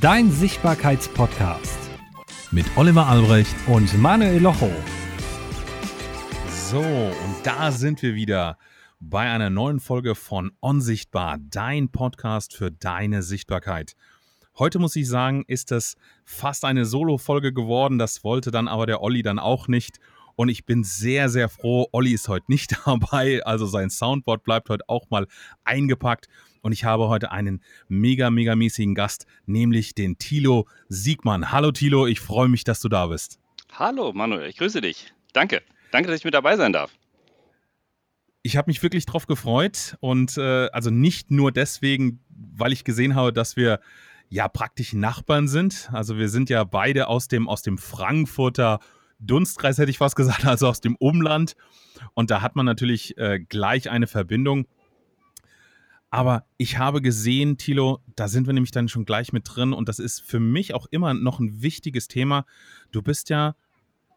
dein Sichtbarkeitspodcast mit Oliver Albrecht und Manuel Locho. So, und da sind wir wieder bei einer neuen Folge von Unsichtbar, dein Podcast für deine Sichtbarkeit. Heute muss ich sagen, ist es fast eine Solo-Folge geworden. Das wollte dann aber der Olli dann auch nicht. Und ich bin sehr, sehr froh. Olli ist heute nicht dabei. Also sein Soundboard bleibt heute auch mal eingepackt. Und ich habe heute einen mega, mega mäßigen Gast, nämlich den Thilo Siegmann. Hallo Thilo, ich freue mich, dass du da bist. Hallo Manuel, ich grüße dich. Danke. Danke, dass ich mit dabei sein darf. Ich habe mich wirklich drauf gefreut und äh, also nicht nur deswegen, weil ich gesehen habe, dass wir ja praktisch Nachbarn sind. Also wir sind ja beide aus dem, aus dem Frankfurter Dunstkreis, hätte ich fast gesagt, also aus dem Umland. Und da hat man natürlich äh, gleich eine Verbindung. Aber ich habe gesehen, Thilo, da sind wir nämlich dann schon gleich mit drin und das ist für mich auch immer noch ein wichtiges Thema. Du bist ja,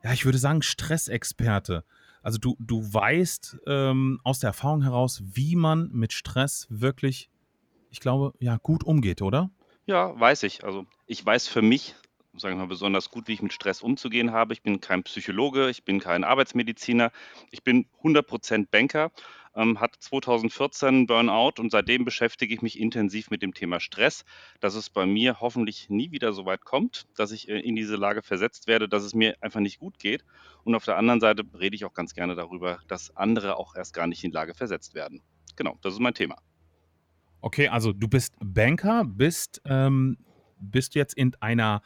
ja, ich würde sagen, Stressexperte. Also du, du weißt ähm, aus der Erfahrung heraus, wie man mit Stress wirklich, ich glaube, ja, gut umgeht, oder? Ja, weiß ich. Also ich weiß für mich, sagen wir mal, besonders gut, wie ich mit Stress umzugehen habe. Ich bin kein Psychologe, ich bin kein Arbeitsmediziner, ich bin 100% Banker ähm, hatte 2014 Burnout und seitdem beschäftige ich mich intensiv mit dem Thema Stress, dass es bei mir hoffentlich nie wieder so weit kommt, dass ich äh, in diese Lage versetzt werde, dass es mir einfach nicht gut geht. Und auf der anderen Seite rede ich auch ganz gerne darüber, dass andere auch erst gar nicht in Lage versetzt werden. Genau, das ist mein Thema. Okay, also du bist Banker, bist, ähm, bist jetzt in einer,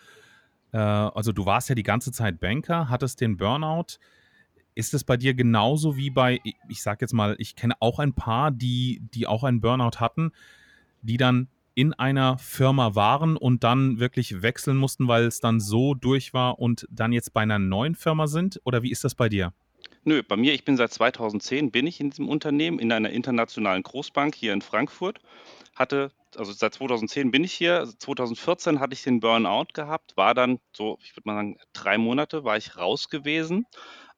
äh, also du warst ja die ganze Zeit Banker, hattest den Burnout. Ist es bei dir genauso wie bei, ich sag jetzt mal, ich kenne auch ein paar, die, die auch einen Burnout hatten, die dann in einer Firma waren und dann wirklich wechseln mussten, weil es dann so durch war und dann jetzt bei einer neuen Firma sind? Oder wie ist das bei dir? Nö, bei mir, ich bin seit 2010, bin ich in diesem Unternehmen, in einer internationalen Großbank hier in Frankfurt. Hatte, also seit 2010 bin ich hier. 2014 hatte ich den Burnout gehabt, war dann so, ich würde mal sagen, drei Monate war ich raus gewesen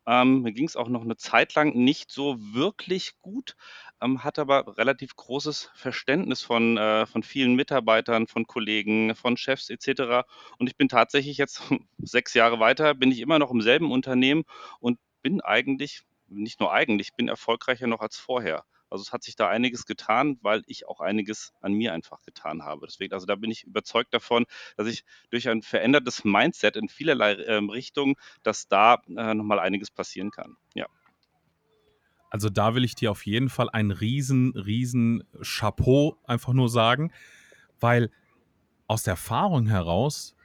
ähm, mir ging es auch noch eine Zeit lang nicht so wirklich gut, ähm, hatte aber relativ großes Verständnis von, äh, von vielen Mitarbeitern, von Kollegen, von Chefs etc. Und ich bin tatsächlich jetzt sechs Jahre weiter, bin ich immer noch im selben Unternehmen und bin eigentlich, nicht nur eigentlich, bin erfolgreicher noch als vorher. Also es hat sich da einiges getan, weil ich auch einiges an mir einfach getan habe. Deswegen, also da bin ich überzeugt davon, dass ich durch ein verändertes Mindset in vielerlei äh, Richtungen, dass da äh, nochmal einiges passieren kann. Ja. Also da will ich dir auf jeden Fall ein riesen, riesen Chapeau einfach nur sagen, weil aus der Erfahrung heraus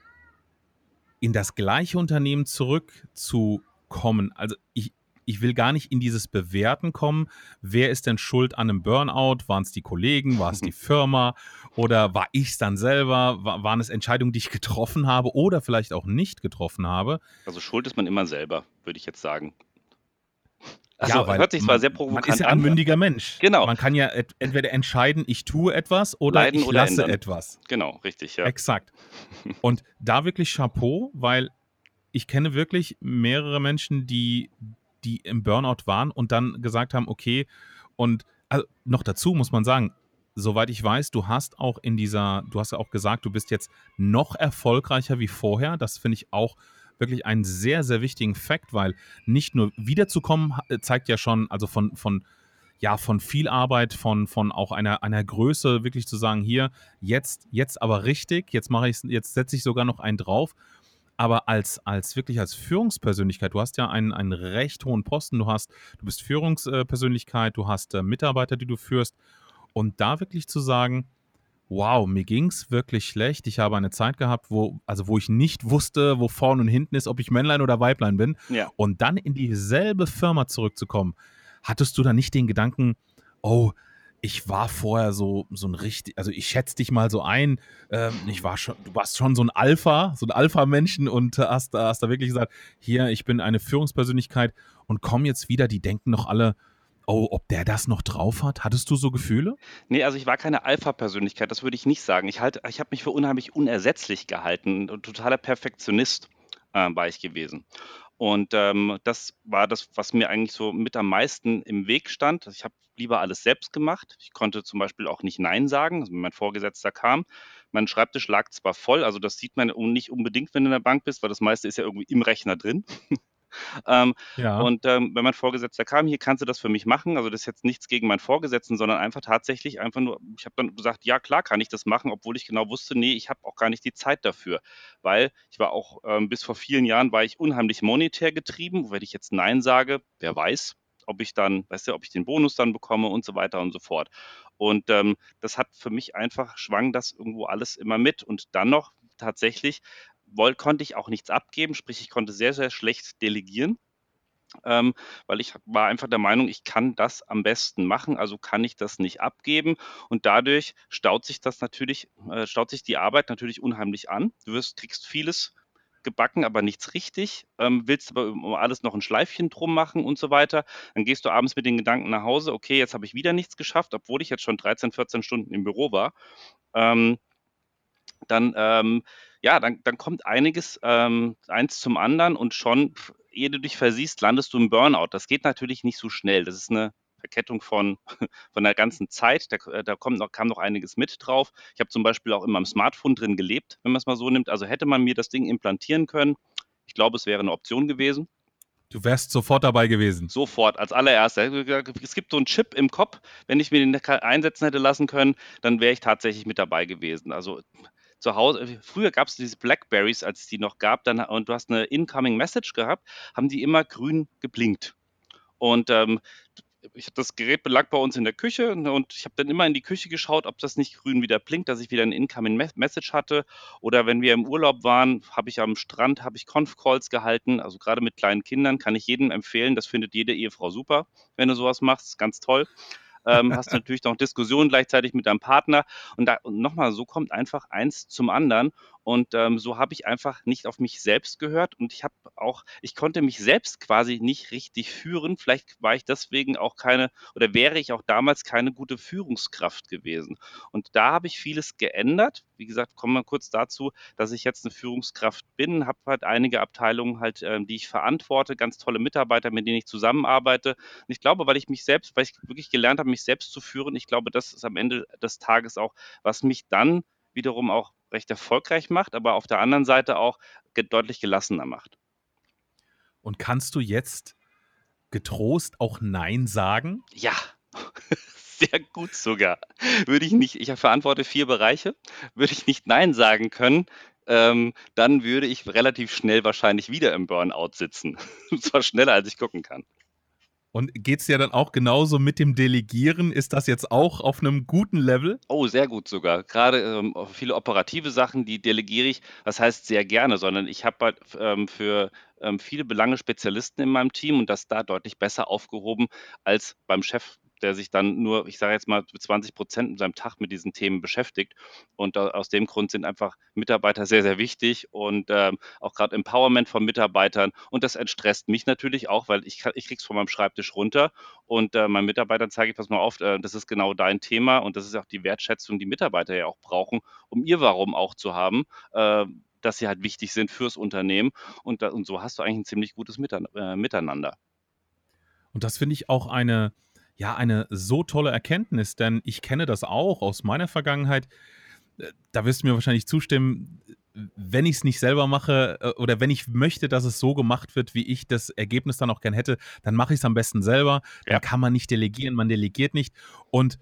in das gleiche Unternehmen zurückzukommen, also ich, ich will gar nicht in dieses Bewerten kommen. Wer ist denn schuld an einem Burnout? Waren es die Kollegen? War es die Firma? Oder war ich es dann selber? War, waren es Entscheidungen, die ich getroffen habe oder vielleicht auch nicht getroffen habe? Also schuld ist man immer selber, würde ich jetzt sagen. Also, ja, weil hört sich zwar sehr provokant an. Man ist ja ein mündiger Mensch. Genau. Man kann ja entweder entscheiden, ich tue etwas oder Leiden ich oder lasse ändern. etwas. Genau, richtig, ja. Exakt. Und da wirklich Chapeau, weil ich kenne wirklich mehrere Menschen, die, die im Burnout waren und dann gesagt haben, okay, und also noch dazu muss man sagen, soweit ich weiß, du hast auch in dieser, du hast ja auch gesagt, du bist jetzt noch erfolgreicher wie vorher. Das finde ich auch wirklich einen sehr, sehr wichtigen Fakt, weil nicht nur wiederzukommen zeigt ja schon, also von, von, ja, von viel Arbeit, von, von auch einer, einer Größe, wirklich zu sagen, hier, jetzt, jetzt aber richtig, jetzt mache ich jetzt setze ich sogar noch einen drauf aber als, als wirklich als Führungspersönlichkeit, du hast ja einen, einen recht hohen Posten, du hast, du bist Führungspersönlichkeit, du hast äh, Mitarbeiter, die du führst. Und da wirklich zu sagen, wow, mir ging es wirklich schlecht. Ich habe eine Zeit gehabt, wo, also wo ich nicht wusste, wo vorne und hinten ist, ob ich Männlein oder Weiblein bin. Ja. Und dann in dieselbe Firma zurückzukommen, hattest du da nicht den Gedanken, oh, ich war vorher so, so ein richtig, also ich schätze dich mal so ein, ähm, ich war schon, du warst schon so ein Alpha, so ein Alpha-Menschen und hast, hast da wirklich gesagt, hier, ich bin eine Führungspersönlichkeit und kommen jetzt wieder, die denken noch alle, oh, ob der das noch drauf hat? Hattest du so Gefühle? Nee, also ich war keine Alpha-Persönlichkeit, das würde ich nicht sagen. Ich, halt, ich habe mich für unheimlich unersetzlich gehalten totaler Perfektionist äh, war ich gewesen. Und ähm, das war das, was mir eigentlich so mit am meisten im Weg stand. Ich habe lieber alles selbst gemacht. Ich konnte zum Beispiel auch nicht Nein sagen, also wenn mein Vorgesetzter kam. Mein Schreibtisch lag zwar voll, also das sieht man nicht unbedingt, wenn du in der Bank bist, weil das meiste ist ja irgendwie im Rechner drin. Ähm, ja. Und ähm, wenn mein Vorgesetzter kam, hier kannst du das für mich machen. Also das ist jetzt nichts gegen meinen Vorgesetzten, sondern einfach tatsächlich einfach nur, ich habe dann gesagt, ja klar kann ich das machen, obwohl ich genau wusste, nee, ich habe auch gar nicht die Zeit dafür. Weil ich war auch ähm, bis vor vielen Jahren war ich unheimlich monetär getrieben. Wenn ich jetzt Nein sage, wer weiß, ob ich dann, weißt du, ob ich den Bonus dann bekomme und so weiter und so fort. Und ähm, das hat für mich einfach, schwang das irgendwo alles immer mit. Und dann noch tatsächlich woll, konnte ich auch nichts abgeben, sprich ich konnte sehr, sehr schlecht delegieren. Ähm, weil ich war einfach der Meinung, ich kann das am besten machen, also kann ich das nicht abgeben und dadurch staut sich das natürlich, äh, staut sich die Arbeit natürlich unheimlich an. Du wirst, kriegst vieles gebacken, aber nichts richtig, ähm, willst aber um alles noch ein Schleifchen drum machen und so weiter. Dann gehst du abends mit den Gedanken nach Hause, okay, jetzt habe ich wieder nichts geschafft, obwohl ich jetzt schon 13, 14 Stunden im Büro war. Ähm, dann ähm, ja, dann, dann kommt einiges ähm, eins zum anderen und schon, ehe du dich versiehst, landest du im Burnout. Das geht natürlich nicht so schnell. Das ist eine Verkettung von, von der ganzen Zeit. Da, äh, da kommt noch, kam noch einiges mit drauf. Ich habe zum Beispiel auch immer im Smartphone drin gelebt, wenn man es mal so nimmt. Also hätte man mir das Ding implantieren können, ich glaube, es wäre eine Option gewesen. Du wärst sofort dabei gewesen. Sofort, als allererster. Es gibt so einen Chip im Kopf. Wenn ich mir den einsetzen hätte lassen können, dann wäre ich tatsächlich mit dabei gewesen. Also zu Hause, äh, früher gab es diese Blackberries, als es die noch gab, dann, und du hast eine Incoming Message gehabt, haben die immer grün geblinkt. Und ähm, ich habe das Gerät belag bei uns in der Küche und ich habe dann immer in die Küche geschaut, ob das nicht grün wieder blinkt, dass ich wieder ein Incoming Message hatte. Oder wenn wir im Urlaub waren, habe ich am Strand habe ich Conf Calls gehalten. Also gerade mit kleinen Kindern kann ich jedem empfehlen. Das findet jede Ehefrau super, wenn du sowas machst. Ganz toll ähm, hast natürlich noch Diskussionen gleichzeitig mit deinem Partner und, da, und nochmal, so kommt einfach eins zum anderen und ähm, so habe ich einfach nicht auf mich selbst gehört und ich habe auch, ich konnte mich selbst quasi nicht richtig führen. Vielleicht war ich deswegen auch keine oder wäre ich auch damals keine gute Führungskraft gewesen. Und da habe ich vieles geändert. Wie gesagt, kommen wir kurz dazu, dass ich jetzt eine Führungskraft bin, habe halt einige Abteilungen halt, äh, die ich verantworte, ganz tolle Mitarbeiter, mit denen ich zusammenarbeite. Und ich glaube, weil ich mich selbst, weil ich wirklich gelernt habe, mich selbst zu führen, ich glaube, das ist am Ende des Tages auch, was mich dann wiederum auch recht erfolgreich macht, aber auf der anderen Seite auch deutlich gelassener macht. Und kannst du jetzt getrost auch Nein sagen? Ja, sehr gut sogar. Würde ich nicht, ich verantworte vier Bereiche, würde ich nicht Nein sagen können, ähm, dann würde ich relativ schnell wahrscheinlich wieder im Burnout sitzen. Und zwar schneller, als ich gucken kann. Und geht es ja dann auch genauso mit dem Delegieren? Ist das jetzt auch auf einem guten Level? Oh, sehr gut sogar. Gerade ähm, viele operative Sachen, die delegiere ich, das heißt sehr gerne, sondern ich habe halt ähm, für ähm, viele Belange Spezialisten in meinem Team und das da deutlich besser aufgehoben als beim Chef der sich dann nur, ich sage jetzt mal, 20 Prozent in seinem Tag mit diesen Themen beschäftigt. Und aus dem Grund sind einfach Mitarbeiter sehr, sehr wichtig und ähm, auch gerade Empowerment von Mitarbeitern. Und das entstresst mich natürlich auch, weil ich, ich kriege es von meinem Schreibtisch runter und äh, meinen Mitarbeitern zeige ich, pass mal auf, äh, das ist genau dein Thema und das ist auch die Wertschätzung, die Mitarbeiter ja auch brauchen, um ihr Warum auch zu haben. Äh, dass sie halt wichtig sind fürs Unternehmen und, und so hast du eigentlich ein ziemlich gutes äh, Miteinander. Und das finde ich auch eine, ja, eine so tolle Erkenntnis, denn ich kenne das auch aus meiner Vergangenheit. Äh, da wirst du mir wahrscheinlich zustimmen, wenn ich es nicht selber mache äh, oder wenn ich möchte, dass es so gemacht wird, wie ich das Ergebnis dann auch gern hätte, dann mache ich es am besten selber. Dann ja. kann man nicht delegieren, man delegiert nicht. Und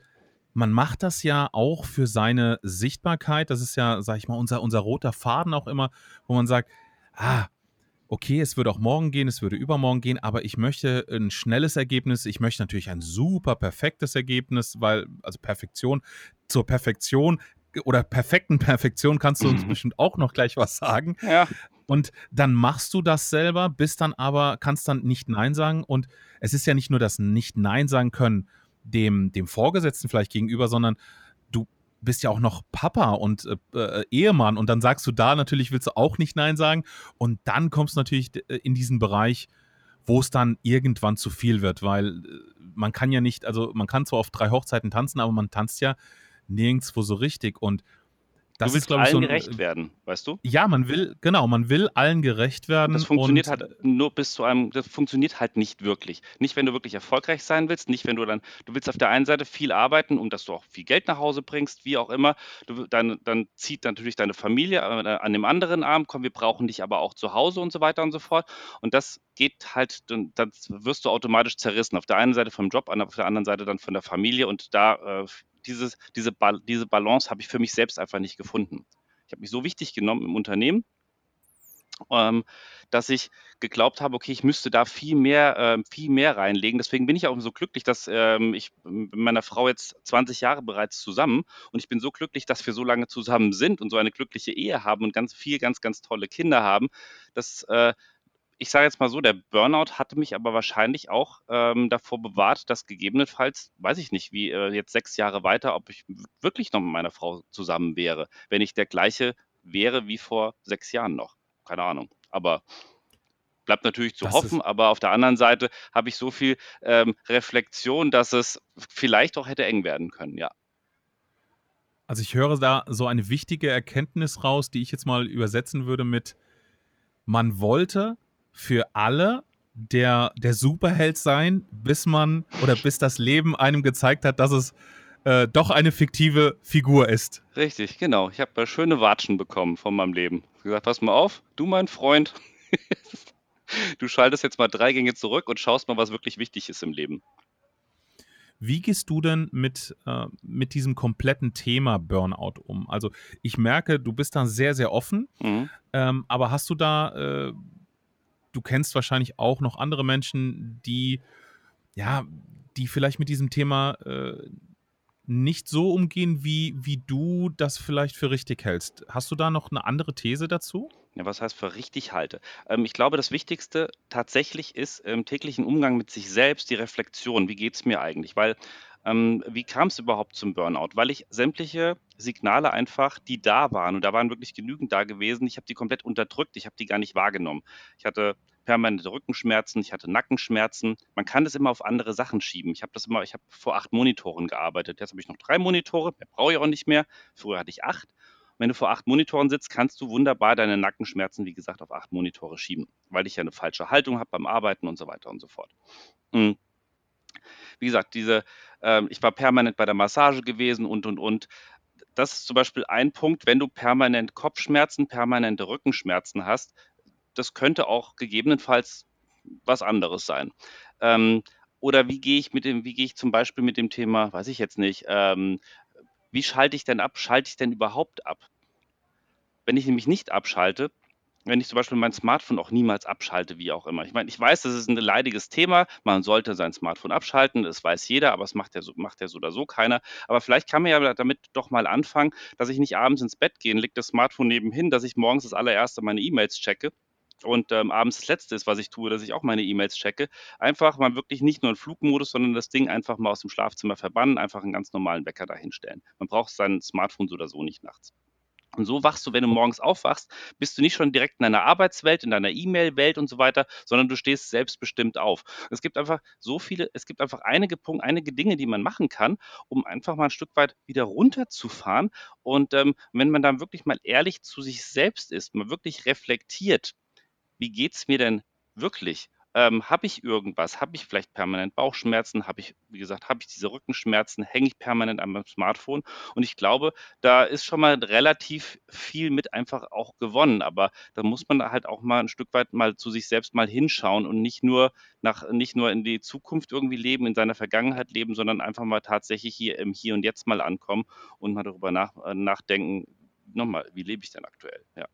man macht das ja auch für seine Sichtbarkeit. Das ist ja, sag ich mal, unser, unser roter Faden auch immer, wo man sagt, ah, okay, es würde auch morgen gehen, es würde übermorgen gehen, aber ich möchte ein schnelles Ergebnis. Ich möchte natürlich ein super perfektes Ergebnis, weil, also Perfektion, zur Perfektion oder perfekten Perfektion kannst du uns mhm. bestimmt auch noch gleich was sagen. Ja. Und dann machst du das selber, bist dann aber, kannst dann nicht Nein sagen. Und es ist ja nicht nur das Nicht-Nein sagen können dem, dem Vorgesetzten vielleicht gegenüber, sondern bist ja auch noch Papa und äh, äh, Ehemann und dann sagst du da natürlich, willst du auch nicht Nein sagen und dann kommst du natürlich äh, in diesen Bereich, wo es dann irgendwann zu viel wird, weil äh, man kann ja nicht, also man kann zwar auf drei Hochzeiten tanzen, aber man tanzt ja nirgendwo so richtig und das du willst ist, glaube ich, allen so ein, gerecht werden, weißt du? Ja, man will, genau, man will allen gerecht werden. Das funktioniert halt nur bis zu einem, das funktioniert halt nicht wirklich. Nicht, wenn du wirklich erfolgreich sein willst, nicht, wenn du dann, du willst auf der einen Seite viel arbeiten, um dass du auch viel Geld nach Hause bringst, wie auch immer. Du, dann, dann zieht natürlich deine Familie äh, an dem anderen Arm, komm, wir brauchen dich aber auch zu Hause und so weiter und so fort. Und das geht halt, dann, dann wirst du automatisch zerrissen. Auf der einen Seite vom Job, auf der anderen Seite dann von der Familie und da äh, dieses, diese, ba diese Balance habe ich für mich selbst einfach nicht gefunden. Ich habe mich so wichtig genommen im Unternehmen, ähm, dass ich geglaubt habe, okay, ich müsste da viel mehr, äh, viel mehr reinlegen. Deswegen bin ich auch so glücklich, dass ähm, ich mit meiner Frau jetzt 20 Jahre bereits zusammen und ich bin so glücklich, dass wir so lange zusammen sind und so eine glückliche Ehe haben und ganz viel, ganz, ganz tolle Kinder haben, dass äh, ich sage jetzt mal so, der Burnout hatte mich aber wahrscheinlich auch ähm, davor bewahrt, dass gegebenenfalls, weiß ich nicht, wie äh, jetzt sechs Jahre weiter, ob ich wirklich noch mit meiner Frau zusammen wäre, wenn ich der gleiche wäre wie vor sechs Jahren noch. Keine Ahnung. Aber bleibt natürlich zu Das hoffen, aber auf der anderen Seite habe ich so viel ähm, Reflexion, dass es vielleicht auch hätte eng werden können, ja. also ich höre da so eine wichtige Erkenntnis raus, die ich jetzt mal übersetzen würde mit, man wollte für alle der, der Superheld sein, bis man oder bis das Leben einem gezeigt hat, dass es äh, doch eine fiktive Figur ist. Richtig, genau. Ich habe schöne Watschen bekommen von meinem Leben. Ich gesagt, pass mal auf, du mein Freund, du schaltest jetzt mal drei Gänge zurück und schaust mal, was wirklich wichtig ist im Leben. Wie gehst du denn mit, äh, mit diesem kompletten Thema Burnout um? Also ich merke, du bist da sehr, sehr offen, Mhm. ähm, aber hast du da, äh, du kennst wahrscheinlich auch noch andere Menschen, die, ja, die vielleicht mit diesem Thema äh, nicht so umgehen, wie, wie du das vielleicht für richtig hältst. Hast du da noch eine andere These dazu? Ja, was heißt für richtig halte? Ähm, ich glaube, das Wichtigste tatsächlich ist im täglichen Umgang mit sich selbst die Reflexion. Wie geht es mir eigentlich? Weil, ähm, wie kam es überhaupt zum Burnout? Weil ich sämtliche Signale einfach, die da waren, und da waren wirklich genügend da gewesen, ich habe die komplett unterdrückt, ich habe die gar nicht wahrgenommen. Ich hatte permanente Rückenschmerzen, ich hatte Nackenschmerzen. Man kann das immer auf andere Sachen schieben. Ich habe das immer, ich habe vor acht Monitoren gearbeitet. Jetzt habe ich noch drei Monitore, mehr brauche ich auch nicht mehr. Früher hatte ich acht. Wenn du vor acht Monitoren sitzt, kannst du wunderbar deine Nackenschmerzen, wie gesagt, auf acht Monitore schieben, weil ich ja eine falsche Haltung habe beim Arbeiten und so weiter und so fort. Mhm. Wie gesagt, diese, ich war permanent bei der Massage gewesen und und und. Das ist zum Beispiel ein Punkt, wenn du permanent Kopfschmerzen, permanente Rückenschmerzen hast, das könnte auch gegebenenfalls was anderes sein. Ähm, oder wie gehe ich mit dem, wie gehe ich zum Beispiel mit dem Thema, weiß ich jetzt nicht, ähm, wie schalte ich denn ab? Schalte ich denn überhaupt ab? Wenn ich nämlich nicht abschalte, wenn ich zum Beispiel mein Smartphone auch niemals abschalte, wie auch immer. Ich meine, ich weiß, das ist ein leidiges Thema. Man sollte sein Smartphone abschalten, das weiß jeder, aber es macht ja so, macht ja so oder so keiner. Aber vielleicht kann man ja damit doch mal anfangen, dass ich nicht abends ins Bett gehe, lege das Smartphone nebenhin, dass ich morgens das allererste meine E-Mails checke und ähm, abends das Letzte ist, was ich tue, dass ich auch meine E-Mails checke. Einfach mal wirklich nicht nur in Flugmodus, sondern das Ding einfach mal aus dem Schlafzimmer verbannen, einfach einen ganz normalen Wecker dahinstellen. Man braucht sein Smartphone so oder so nicht nachts. Und so wachst du, wenn du morgens aufwachst, bist du nicht schon direkt in deiner Arbeitswelt, in deiner E-Mail-Welt und so weiter, sondern du stehst selbstbestimmt auf. Es gibt einfach so viele, es gibt einfach einige Punkte, einige Dinge, die man machen kann, um einfach mal ein Stück weit wieder runterzufahren. Und ähm, wenn man dann wirklich mal ehrlich zu sich selbst ist, mal wirklich reflektiert, wie geht es mir denn wirklich? Ähm, habe ich irgendwas? Habe ich vielleicht permanent Bauchschmerzen? Habe ich, wie gesagt, habe ich diese Rückenschmerzen? Hänge ich permanent an meinem Smartphone? Und ich glaube, da ist schon mal relativ viel mit einfach auch gewonnen. Aber da muss man halt auch mal ein Stück weit mal zu sich selbst mal hinschauen und nicht nur nach, nicht nur in die Zukunft irgendwie leben, in seiner Vergangenheit leben, sondern einfach mal tatsächlich hier im Hier und Jetzt mal ankommen und mal darüber nach, äh, nachdenken, nochmal, wie lebe ich denn aktuell? Ja.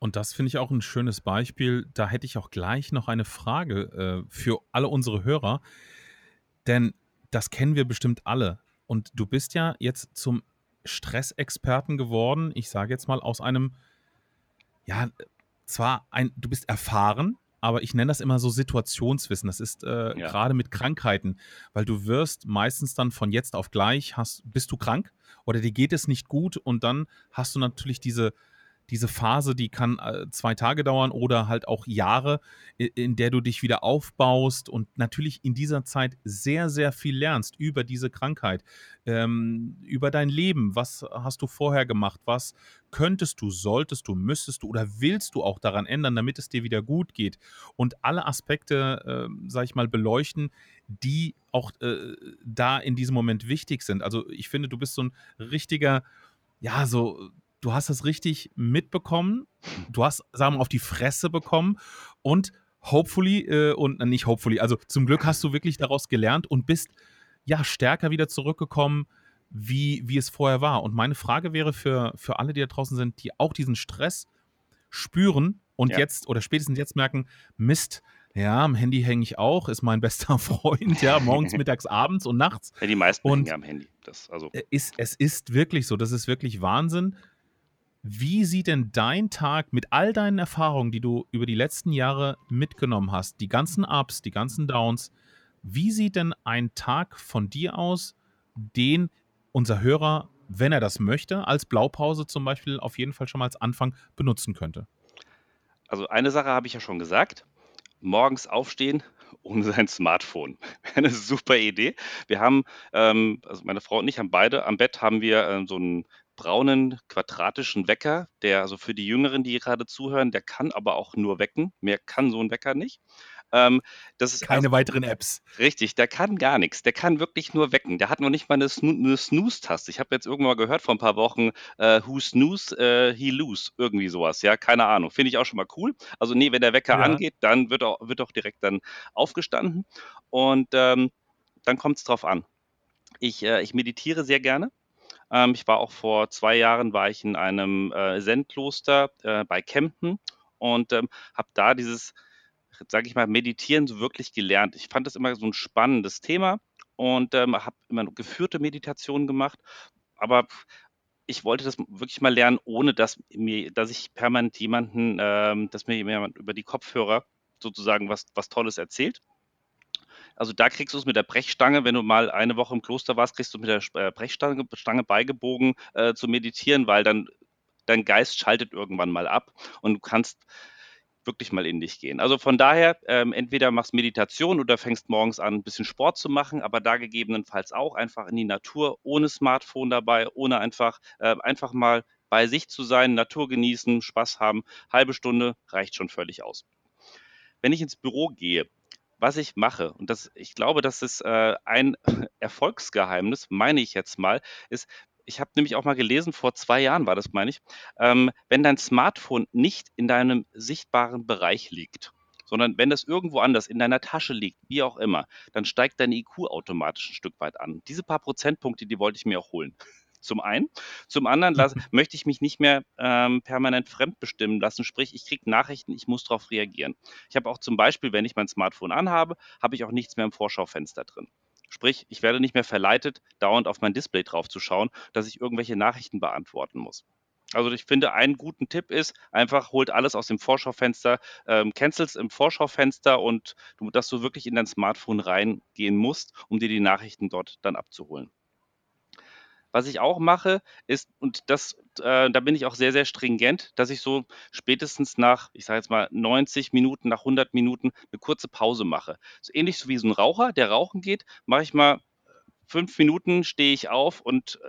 Und das finde ich auch ein schönes Beispiel. Da hätte ich auch gleich noch eine Frage äh, für alle unsere Hörer. Denn das kennen wir bestimmt alle. Und du bist ja jetzt zum Stressexperten geworden. Ich sage jetzt mal aus einem, ja, zwar ein, du bist erfahren, aber ich nenne das immer so Situationswissen. Das ist äh, Ja. gerade mit Krankheiten, weil du wirst meistens dann von jetzt auf gleich, hast, bist du krank oder dir geht es nicht gut und dann hast du natürlich diese, diese Phase, die kann äh, zwei Tage dauern oder halt auch Jahre, in der du dich wieder aufbaust und natürlich in dieser Zeit sehr, sehr viel lernst über diese Krankheit, ähm, über dein Leben. Was hast du vorher gemacht? Was könntest du, solltest du, müsstest du oder willst du auch daran ändern, damit es dir wieder gut geht? Und alle Aspekte, äh, sag ich mal, beleuchten, die auch äh, da in diesem Moment wichtig sind. Also ich finde, du bist so ein richtiger, ja, so, du hast das richtig mitbekommen, du hast, sagen wir, auf die Fresse bekommen und hopefully, äh, und nicht hopefully, also zum Glück hast du wirklich daraus gelernt und bist ja stärker wieder zurückgekommen, wie, wie es vorher war. Und meine Frage wäre für, für alle, die da draußen sind, die auch diesen Stress spüren und ja. jetzt oder spätestens jetzt merken, Mist, ja, am Handy hänge ich auch, ist mein bester Freund, ja, morgens, mittags, abends und nachts. Ja, die meisten und hängen am Handy. Das, also. Ist, es ist wirklich so, das ist wirklich Wahnsinn. Wie sieht denn dein Tag mit all deinen Erfahrungen, die du über die letzten Jahre mitgenommen hast, die ganzen Ups, die ganzen Downs, wie sieht denn ein Tag von dir aus, den unser Hörer, wenn er das möchte, als Blaupause zum Beispiel auf jeden Fall schon mal als Anfang benutzen könnte? Also eine Sache habe ich ja schon gesagt morgens aufstehen ohne sein Smartphone. Eine super Idee. Wir haben, ähm, also meine Frau und ich haben beide am Bett haben wir ähm, so einen braunen quadratischen Wecker, der also für die Jüngeren, die gerade zuhören, der kann aber auch nur wecken. Mehr kann so ein Wecker nicht. Ähm, das ist Keine also, weiteren Apps. Richtig, der kann gar nichts. Der kann wirklich nur wecken. Der hat noch nicht mal eine, Sno eine Snooze-Taste. Ich habe jetzt irgendwann mal gehört vor ein paar Wochen, äh, who snooze, äh, he lose. Irgendwie sowas. Ja, keine Ahnung. Finde ich auch schon mal cool. Also nee, wenn der Wecker ja. angeht, dann wird auch, wird auch direkt dann aufgestanden. Und ähm, dann kommt es drauf an. Ich, äh, ich meditiere sehr gerne. Ähm, ich war auch vor zwei Jahren war ich in einem äh, Zen-Kloster äh, bei Kempten und ähm, habe da dieses sage ich mal, Meditieren so wirklich gelernt. Ich fand das immer so ein spannendes Thema und ähm, habe immer geführte Meditationen gemacht, aber ich wollte das wirklich mal lernen, ohne dass mir, dass ich permanent jemanden, ähm, dass mir jemand über die Kopfhörer sozusagen was, was Tolles erzählt. Also da kriegst du es mit der Brechstange, wenn du mal eine Woche im Kloster warst, kriegst du mit der äh, Brechstange Stange beigebogen äh, zu meditieren, weil dann dein Geist schaltet irgendwann mal ab und du kannst wirklich mal in dich gehen. Also von daher, ähm, entweder machst Meditation oder fängst morgens an, ein bisschen Sport zu machen, aber da gegebenenfalls auch einfach in die Natur, ohne Smartphone dabei, ohne einfach, äh, einfach mal bei sich zu sein, Natur genießen, Spaß haben. Halbe Stunde reicht schon völlig aus. Wenn ich ins Büro gehe, was ich mache, und das, ich glaube, das ist äh, ein Erfolgsgeheimnis, meine ich jetzt mal, ist, ich habe nämlich auch mal gelesen, vor zwei Jahren war das, meine ich, ähm, wenn dein Smartphone nicht in deinem sichtbaren Bereich liegt, sondern wenn das irgendwo anders in deiner Tasche liegt, wie auch immer, dann steigt dein IQ automatisch ein Stück weit an. Diese paar Prozentpunkte, die wollte ich mir auch holen. Zum einen. Zum anderen möchte ich mich nicht mehr ähm, permanent fremdbestimmen lassen. Sprich, ich kriege Nachrichten, ich muss darauf reagieren. Ich habe auch zum Beispiel, wenn ich mein Smartphone anhabe, habe ich auch nichts mehr im Vorschaufenster drin. Sprich, ich werde nicht mehr verleitet, dauernd auf mein Display drauf zu schauen, dass ich irgendwelche Nachrichten beantworten muss. Also ich finde, einen guten Tipp ist, einfach holt alles aus dem Vorschaufenster, ähm, cancels im Vorschaufenster und du, dass du wirklich in dein Smartphone reingehen musst, um dir die Nachrichten dort dann abzuholen. Was ich auch mache, ist, und das, äh, da bin ich auch sehr, sehr stringent, dass ich so spätestens nach, ich sage jetzt mal 90 Minuten, nach 100 Minuten eine kurze Pause mache. So ähnlich so wie so ein Raucher, der rauchen geht, mache ich mal fünf Minuten stehe ich auf und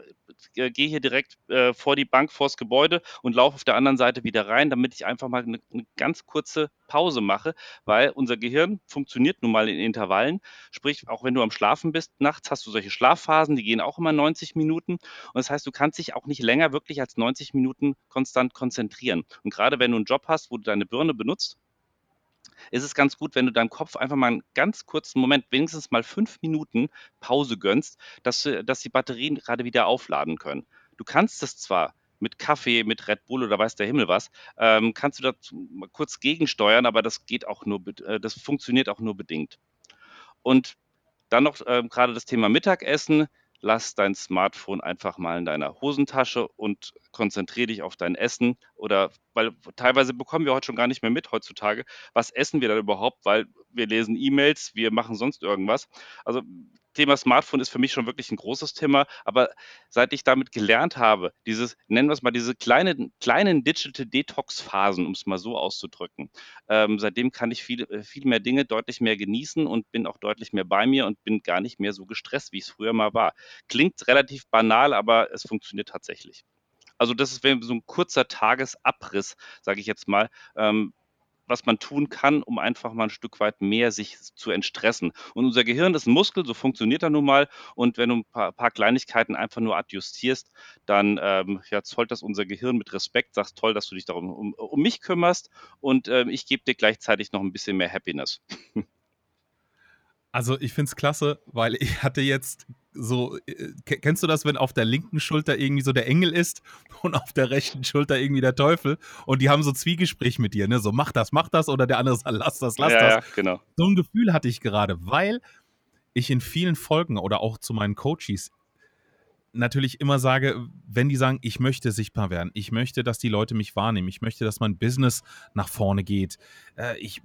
äh, gehe hier direkt äh, vor die Bank, vors Gebäude und laufe auf der anderen Seite wieder rein, damit ich einfach mal eine, eine ganz kurze Pause mache, weil unser Gehirn funktioniert nun mal in Intervallen. Sprich, auch wenn du am Schlafen bist, nachts hast du solche Schlafphasen, die gehen auch immer 90 Minuten. Und das heißt, du kannst dich auch nicht länger wirklich als 90 Minuten konstant konzentrieren. Und gerade wenn du einen Job hast, wo du deine Birne benutzt, ist es ganz gut, wenn du deinem Kopf einfach mal einen ganz kurzen Moment, wenigstens mal fünf Minuten Pause gönnst, dass, dass die Batterien gerade wieder aufladen können. Du kannst es zwar mit Kaffee, mit Red Bull oder weiß der Himmel was, ähm, kannst du da kurz gegensteuern, aber das geht auch nur, äh, das funktioniert auch nur bedingt. Und dann noch äh, gerade das Thema Mittagessen lass dein Smartphone einfach mal in deiner Hosentasche und konzentriere dich auf dein Essen. Oder weil teilweise bekommen wir heute schon gar nicht mehr mit heutzutage. Was essen wir dann überhaupt? Weil wir lesen E-Mails, wir machen sonst irgendwas. Also Thema Smartphone ist für mich schon wirklich ein großes Thema, aber seit ich damit gelernt habe, dieses, nennen wir es mal, diese kleinen, kleinen Digital Detox-Phasen, um es mal so auszudrücken, ähm, seitdem kann ich viel, äh, viel mehr Dinge deutlich mehr genießen und bin auch deutlich mehr bei mir und bin gar nicht mehr so gestresst, wie es früher mal war. Klingt relativ banal, aber es funktioniert tatsächlich. Also das ist so ein kurzer Tagesabriss, sage ich jetzt mal, ähm, was man tun kann, um einfach mal ein Stück weit mehr sich zu entstressen. Und unser Gehirn ist ein Muskel, so funktioniert er nun mal. Und wenn du ein paar, paar Kleinigkeiten einfach nur adjustierst, dann ähm, ja, zollt das unser Gehirn mit Respekt, sagst toll, dass du dich darum um, um mich kümmerst und ähm, ich gebe dir gleichzeitig noch ein bisschen mehr Happiness. Also ich finde es klasse, weil ich hatte jetzt so, äh, kennst du das, wenn auf der linken Schulter irgendwie so der Engel ist und auf der rechten Schulter irgendwie der Teufel und die haben so Zwiegespräch mit dir, ne? So mach das, mach das oder der andere sagt, lass das, lass ja, das. Ja, genau. So ein Gefühl hatte ich gerade, weil ich in vielen Folgen oder auch zu meinen Coaches natürlich immer sage, wenn die sagen, ich möchte sichtbar werden, ich möchte, dass die Leute mich wahrnehmen, ich möchte, dass mein Business nach vorne geht, äh, ich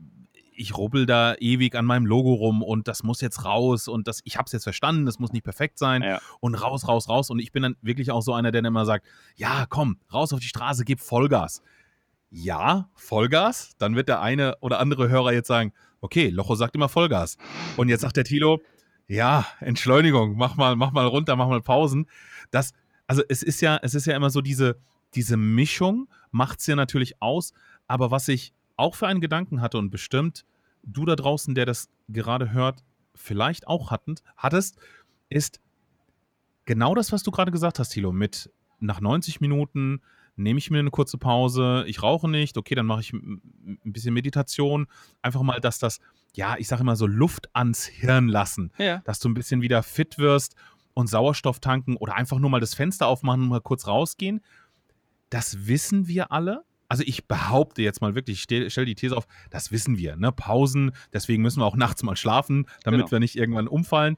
ich rubbel da ewig an meinem Logo rum und das muss jetzt raus und das, ich habe es jetzt verstanden, das muss nicht perfekt sein Ja. und raus, raus, raus. Und ich bin dann wirklich auch so einer, der dann immer sagt, ja, komm, raus auf die Straße, gib Vollgas. Ja, Vollgas. Dann wird der eine oder andere Hörer jetzt sagen, okay, Locho sagt immer Vollgas. Und jetzt sagt der Tilo, ja, Entschleunigung, mach mal, mach mal runter, mach mal Pausen. Das, also es ist ja, es ist ja immer so diese, diese Mischung macht es ja natürlich aus. Aber was ich auch für einen Gedanken hatte und bestimmt du da draußen, der das gerade hört, vielleicht auch hattend, hattest, ist genau das, was du gerade gesagt hast, Thilo, mit nach 90 Minuten nehme ich mir eine kurze Pause, ich rauche nicht, okay, dann mache ich ein bisschen Meditation, einfach mal, dass das, ja, ich sage immer so Luft ans Hirn lassen, Ja. dass du ein bisschen wieder fit wirst und Sauerstoff tanken oder einfach nur mal das Fenster aufmachen und mal kurz rausgehen. Das wissen wir alle. Also ich behaupte jetzt mal wirklich, ich stelle stell die These auf, das wissen wir, ne? Pausen, deswegen müssen wir auch nachts mal schlafen, damit Genau. wir nicht irgendwann umfallen.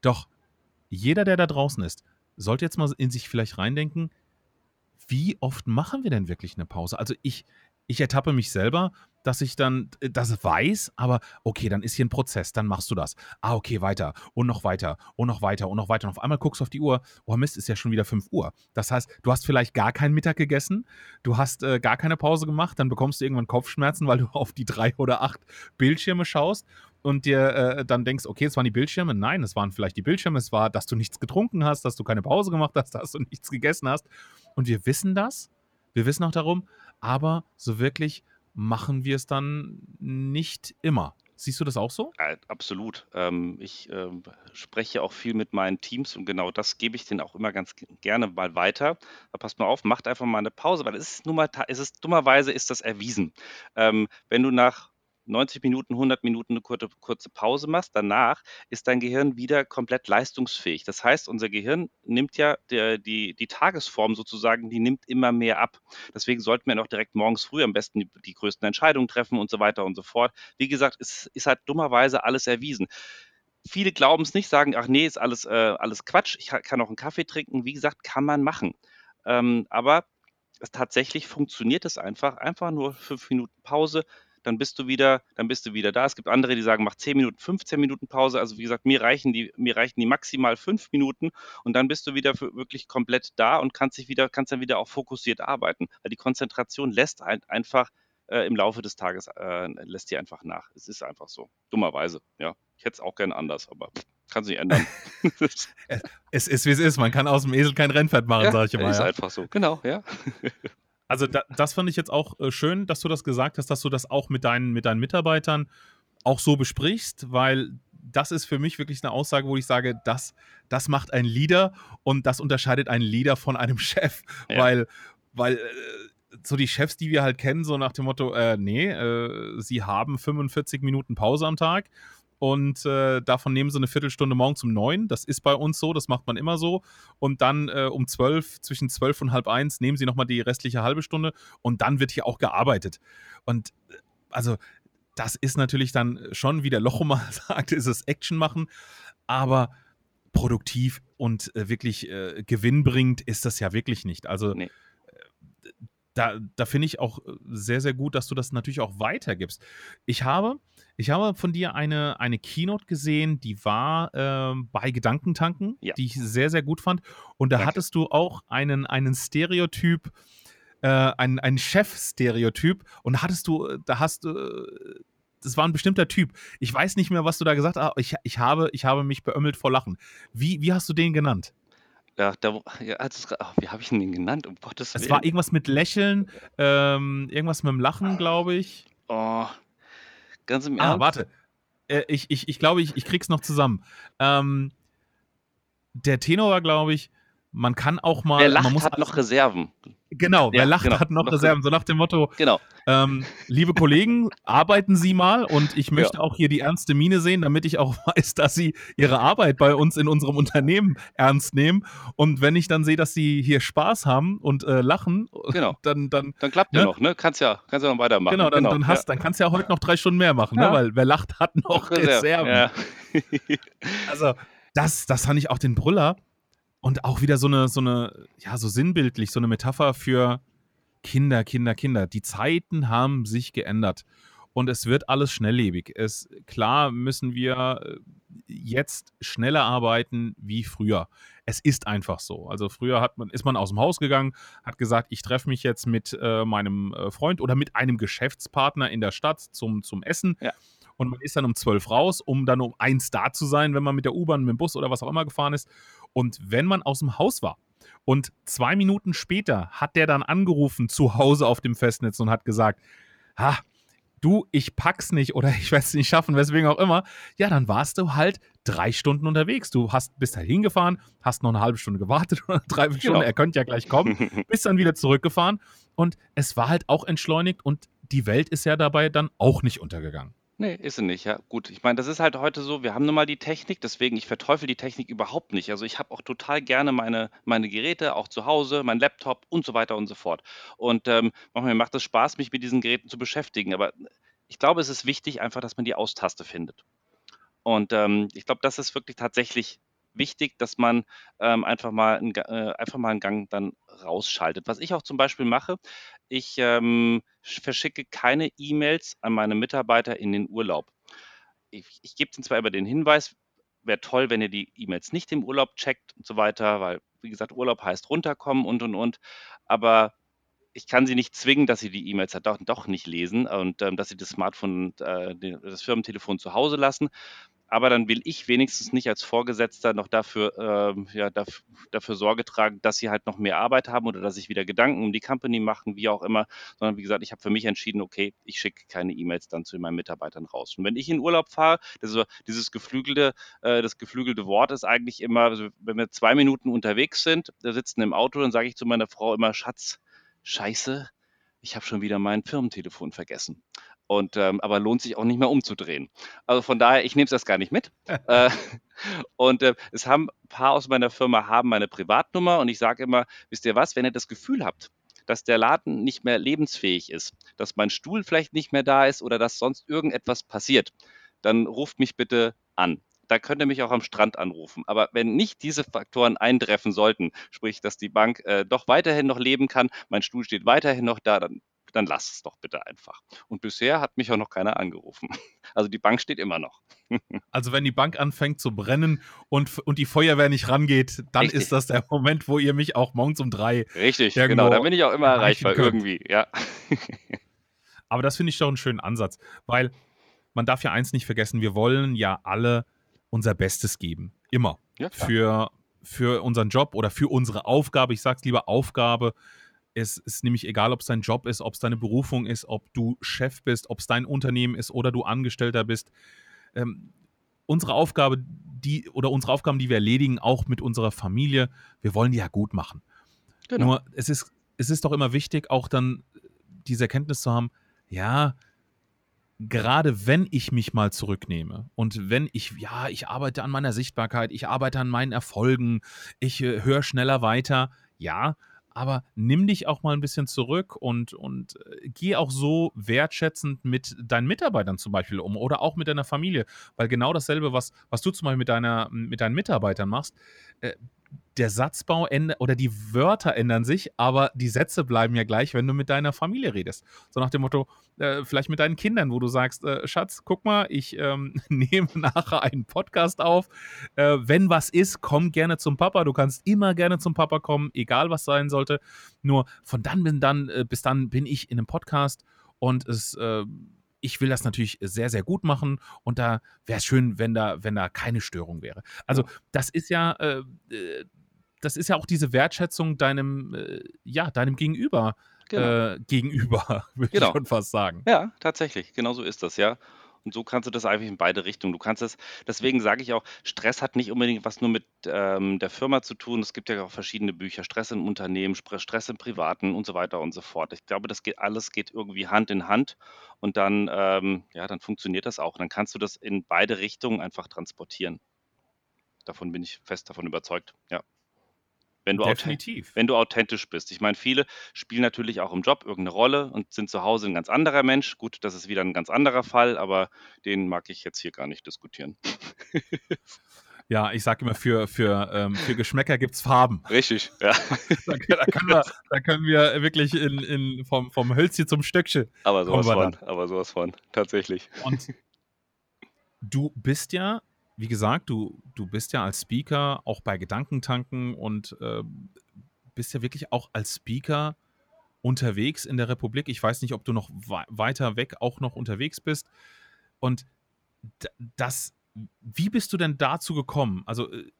Doch jeder, der da draußen ist, sollte jetzt mal in sich vielleicht reindenken, wie oft machen wir denn wirklich eine Pause? Also ich, ich ertappe mich selber, dass ich dann äh, das weiß, aber okay, dann ist hier ein Prozess, dann machst du das. Ah, okay, weiter und noch weiter und noch weiter und noch weiter. Und auf einmal guckst du auf die Uhr, oh Mist, ist ja schon wieder 5 Uhr. Das heißt, du hast vielleicht gar keinen Mittag gegessen, du hast äh, gar keine Pause gemacht, dann bekommst du irgendwann Kopfschmerzen, weil du auf die drei oder acht Bildschirme schaust und dir äh, dann denkst, okay, es waren die Bildschirme. Nein, es waren vielleicht die Bildschirme, es war, dass du nichts getrunken hast, dass du keine Pause gemacht hast, dass du nichts gegessen hast. Und wir wissen das, wir wissen auch darum, aber so wirklich machen wir es dann nicht immer. Siehst du das auch so? Äh, Absolut. Ähm, ich ähm, spreche auch viel mit meinen Teams und genau das gebe ich denen auch immer ganz gerne mal weiter. Da passt mal auf, macht einfach mal eine Pause, weil es ist nun mal, es ist dummerweise ist das erwiesen. Ähm, wenn du nach 90 Minuten, 100 Minuten eine kurze, kurze Pause machst, danach ist dein Gehirn wieder komplett leistungsfähig. Das heißt, unser Gehirn nimmt ja der, die, die Tagesform sozusagen, die nimmt immer mehr ab. Deswegen sollten wir noch direkt morgens früh am besten die, die größten Entscheidungen treffen und so weiter und so fort. Wie gesagt, es ist halt dummerweise alles erwiesen. Viele glauben es nicht, sagen, ach nee, ist alles, äh, alles Quatsch, ich kann auch einen Kaffee trinken. Wie gesagt, kann man machen. Ähm, aber es, tatsächlich funktioniert es einfach. Einfach nur fünf Minuten Pause, dann bist du wieder, dann bist du wieder da. Es gibt andere, die sagen, mach 10 Minuten, 15 Minuten Pause. Also wie gesagt, mir reichen die, mir reichen die maximal fünf Minuten und dann bist du wieder wirklich komplett da und kannst dich wieder, kannst dann wieder auch fokussiert arbeiten. Weil die Konzentration lässt ein, einfach äh, im Laufe des Tages äh, lässt die einfach nach. Es ist einfach so. Dummerweise, ja. Ich hätte es auch gern anders, aber kann sich nicht ändern. Es ist, wie es ist. Man kann aus dem Esel kein Rennpferd machen, ja, sage ich immer. ist Ja. einfach so. Genau, ja. Also da, das fand ich jetzt auch äh, schön, dass du das gesagt hast, dass du das auch mit deinen, mit deinen Mitarbeitern auch so besprichst, weil das ist für mich wirklich eine Aussage, wo ich sage, das, das macht ein Leader und das unterscheidet einen Leader von einem Chef, Ja. weil, weil äh, so die Chefs, die wir halt kennen, so nach dem Motto, äh, nee, äh, sie haben 45 Minuten Pause am Tag und äh, davon nehmen sie eine Viertelstunde morgens um neun. Das ist bei uns so, das macht man immer so. Und dann äh, um zwölf, zwischen zwölf und halb eins, nehmen sie nochmal die restliche halbe Stunde und dann wird hier auch gearbeitet. Und äh, also, das ist natürlich dann schon, wie der Locho mal sagt, ist es Action machen, aber produktiv und äh, wirklich äh, gewinnbringend ist das ja wirklich nicht. Also Nee. äh, da, da finde ich auch sehr, sehr gut, dass du das natürlich auch weitergibst. Ich habe, ich habe von dir eine, eine Keynote gesehen, die war äh, bei Gedankentanken, Ja. die ich sehr, sehr gut fand. Und da Danke. hattest du auch einen, einen Stereotyp, äh, einen, einen Chef-Stereotyp. Und da hattest du, da hast du, äh, das war ein bestimmter Typ. Ich weiß nicht mehr, was du da gesagt hast, aber ich, ich, habe, ich habe mich beömmelt vor Lachen. Wie, wie hast du den genannt? Ja, da, ja, als es, ach, wie habe ich ihn denn genannt? Um Gottes Es Willen. war irgendwas mit Lächeln, ähm, irgendwas mit dem Lachen, glaube ich. oh, ganz im Ah, Ernst. warte. Äh, ich, ich, ich glaube, ich, ich krieg's noch zusammen. Ähm, der Tenor war, glaube ich, man kann auch mal. Wer man lacht, muss hat noch Reserven. Genau, wer Ja, lacht, genau. hat noch Noch Reserven. So nach dem Motto, Genau. ähm, liebe Kollegen, arbeiten Sie mal und ich möchte auch hier die ernste Miene sehen, damit ich auch weiß, dass Sie Ihre Arbeit bei uns in unserem Unternehmen ernst nehmen. Und wenn ich dann sehe, dass Sie hier Spaß haben und äh, lachen, Genau. dann, dann, Dann klappt Ne? ja noch, ne? Kannst ja, kannst ja noch weitermachen. genau, dann, dann, ja. hast, dann kannst du ja heute noch drei Stunden mehr machen, Ja. ne? weil wer lacht, hat noch Reserven. Ja. Also, das, das fand ich auch den Brüller. Und auch wieder so eine, so eine, ja, so sinnbildlich, so eine Metapher für Kinder, Kinder, Kinder. Die Zeiten haben sich geändert. Und es wird alles schnelllebig. Es, klar müssen wir äh, jetzt schneller arbeiten wie früher. Es ist einfach so. Also früher hat man, ist man aus dem Haus gegangen, hat gesagt, ich treffe mich jetzt mit äh, meinem äh, Freund oder mit einem Geschäftspartner in der Stadt zum, zum Essen. Ja. Und man ist dann um zwölf raus, um dann um eins da zu sein, wenn man mit der U-Bahn, mit dem Bus oder was auch immer gefahren ist. Und wenn man aus dem Haus war und zwei Minuten später hat der dann angerufen zu Hause auf dem Festnetz und hat gesagt, ha, du, ich pack's nicht oder ich werde es nicht schaffen, weswegen auch immer, ja, dann warst du halt drei Stunden unterwegs. Du hast, bist halt hingefahren, hast noch eine halbe Stunde gewartet oder eine Dreiviertelstunde, Genau. er könnte ja gleich kommen, bist dann wieder zurückgefahren und es war halt auch entschleunigt und die Welt ist ja dabei dann auch nicht untergegangen. Nee, ist sie nicht, ja. Gut, ich meine, das ist halt heute so, wir haben nun mal die Technik, deswegen, ich verteufel die Technik überhaupt nicht. Also ich habe auch total gerne meine, meine Geräte, auch zu Hause, mein Laptop und so weiter und so fort. Und ähm, manchmal macht es Spaß, mich mit diesen Geräten zu beschäftigen. Aber ich glaube, es ist wichtig einfach, dass man die Austaste findet. Und ähm, ich glaube, das ist wirklich tatsächlich wichtig, dass man ähm, einfach, mal einen, äh, einfach mal einen Gang dann rausschaltet. Was ich auch zum Beispiel mache, ich ähm, sch- verschicke keine E-Mails an meine Mitarbeiter in den Urlaub. Ich, ich gebe ihnen zwar immer den Hinweis, wäre toll, wenn ihr die E-Mails nicht im Urlaub checkt und so weiter, weil, wie gesagt, Urlaub heißt runterkommen und und und. Aber ich kann sie nicht zwingen, dass sie die E-Mails halt doch, doch nicht lesen und ähm, dass sie das Smartphone, äh, das Firmentelefon zu Hause lassen. Aber dann will ich wenigstens nicht als Vorgesetzter noch dafür, ähm, ja, dafür, dafür Sorge tragen, dass sie halt noch mehr Arbeit haben oder dass sich wieder Gedanken um die Company machen, wie auch immer. Sondern wie gesagt, ich habe für mich entschieden, okay, ich schicke keine E-Mails dann zu meinen Mitarbeitern raus. Und wenn ich in Urlaub fahre, das ist so, dieses geflügelte, äh, das geflügelte Wort ist eigentlich immer, also wenn wir zwei Minuten unterwegs sind, da sitzen im Auto, dann sage ich zu meiner Frau immer, Schatz, scheiße, ich habe schon wieder mein Firmentelefon vergessen. Und ähm, aber lohnt sich auch nicht mehr umzudrehen. Also von daher, ich nehme es das gar nicht mit. äh, und äh, es haben ein paar aus meiner Firma haben meine Privatnummer und ich sage immer, wisst ihr was, wenn ihr das Gefühl habt, dass der Laden nicht mehr lebensfähig ist, dass mein Stuhl vielleicht nicht mehr da ist oder dass sonst irgendetwas passiert, dann ruft mich bitte an. Da könnt ihr mich auch am Strand anrufen. Aber wenn nicht diese Faktoren eintreffen sollten, sprich, dass die Bank äh, doch weiterhin noch leben kann, mein Stuhl steht weiterhin noch da, dann, dann lasst es doch bitte einfach. Und bisher hat mich auch noch keiner angerufen. Also die Bank steht immer noch. Also wenn die Bank anfängt zu brennen und, und die Feuerwehr nicht rangeht, dann Richtig. ist das der Moment, wo ihr mich auch morgens um drei. Richtig, genau. Da bin ich auch immer erreichbar könnt. irgendwie. Ja. Aber das finde ich doch einen schönen Ansatz, weil man darf ja eins nicht vergessen, wir wollen ja alle unser Bestes geben. Immer. Ja. Für, für unseren Job oder für unsere Aufgabe. Ich sage es lieber Aufgabe. Es ist nämlich egal, ob es dein Job ist, ob es deine Berufung ist, ob du Chef bist, ob es dein Unternehmen ist oder du Angestellter bist. Ähm, unsere Aufgabe, die oder unsere Aufgaben, die wir erledigen, auch mit unserer Familie, wir wollen die ja gut machen. Genau. Nur es ist, es ist doch immer wichtig, auch dann diese Erkenntnis zu haben, ja, gerade wenn ich mich mal zurücknehme und wenn ich, ja, ich arbeite an meiner Sichtbarkeit, ich arbeite an meinen Erfolgen, ich äh, höre schneller weiter, ja, aber nimm dich auch mal ein bisschen zurück und, und äh, geh auch so wertschätzend mit deinen Mitarbeitern zum Beispiel um oder auch mit deiner Familie, weil genau dasselbe, was, was du zum Beispiel mit, deiner, mit deinen Mitarbeitern machst, äh, der Satzbau ändert oder die Wörter ändern sich, aber die Sätze bleiben ja gleich, wenn du mit deiner Familie redest. So nach dem Motto, äh, vielleicht mit deinen Kindern, wo du sagst, äh, Schatz, guck mal, ich ähm, nehme nachher einen Podcast auf. Äh, wenn was ist, komm gerne zum Papa. Du kannst immer gerne zum Papa kommen, egal was sein sollte. Nur von dann bis dann, äh, bis dann bin ich in einem Podcast und es äh, ich will das natürlich sehr, sehr gut machen und da wäre es schön, wenn da, wenn da keine Störung wäre. Also das ist ja, äh, äh, das ist ja auch diese Wertschätzung deinem, äh, ja, deinem Gegenüber. Genau. Äh, gegenüber, würde genau. ich schon fast sagen. Ja, tatsächlich. Genau so ist das, ja. Und so kannst du das einfach in beide Richtungen. Du kannst es, deswegen sage ich auch, Stress hat nicht unbedingt was nur mit ähm, der Firma zu tun. Es gibt ja auch verschiedene Bücher, Stress im Unternehmen, Stress im Privaten und so weiter und so fort. Ich glaube, das geht alles geht irgendwie Hand in Hand und dann, ähm, ja, dann funktioniert das auch. Dann kannst du das in beide Richtungen einfach transportieren. Davon bin ich fest davon überzeugt, ja. Wenn du, Definitiv. wenn du authentisch bist. Ich meine, viele spielen natürlich auch im Job irgendeine Rolle und sind zu Hause ein ganz anderer Mensch. Gut, das ist wieder ein ganz anderer Fall, aber den mag ich jetzt hier gar nicht diskutieren. Ja, ich sage immer, für, für, ähm, für Geschmäcker gibt es Farben. Richtig, ja. da, da, können wir, da können wir wirklich in, in, vom, vom Hölzchen zum Stöckchen. Aber sowas von, aber sowas von, tatsächlich. Und du bist ja wie gesagt, du, du bist ja als Speaker auch bei Gedankentanken und äh, bist ja wirklich auch als Speaker unterwegs in der Republik. Ich weiß nicht, ob du noch weiter weg auch noch unterwegs bist. Und das, wie bist du denn dazu gekommen? Also, äh,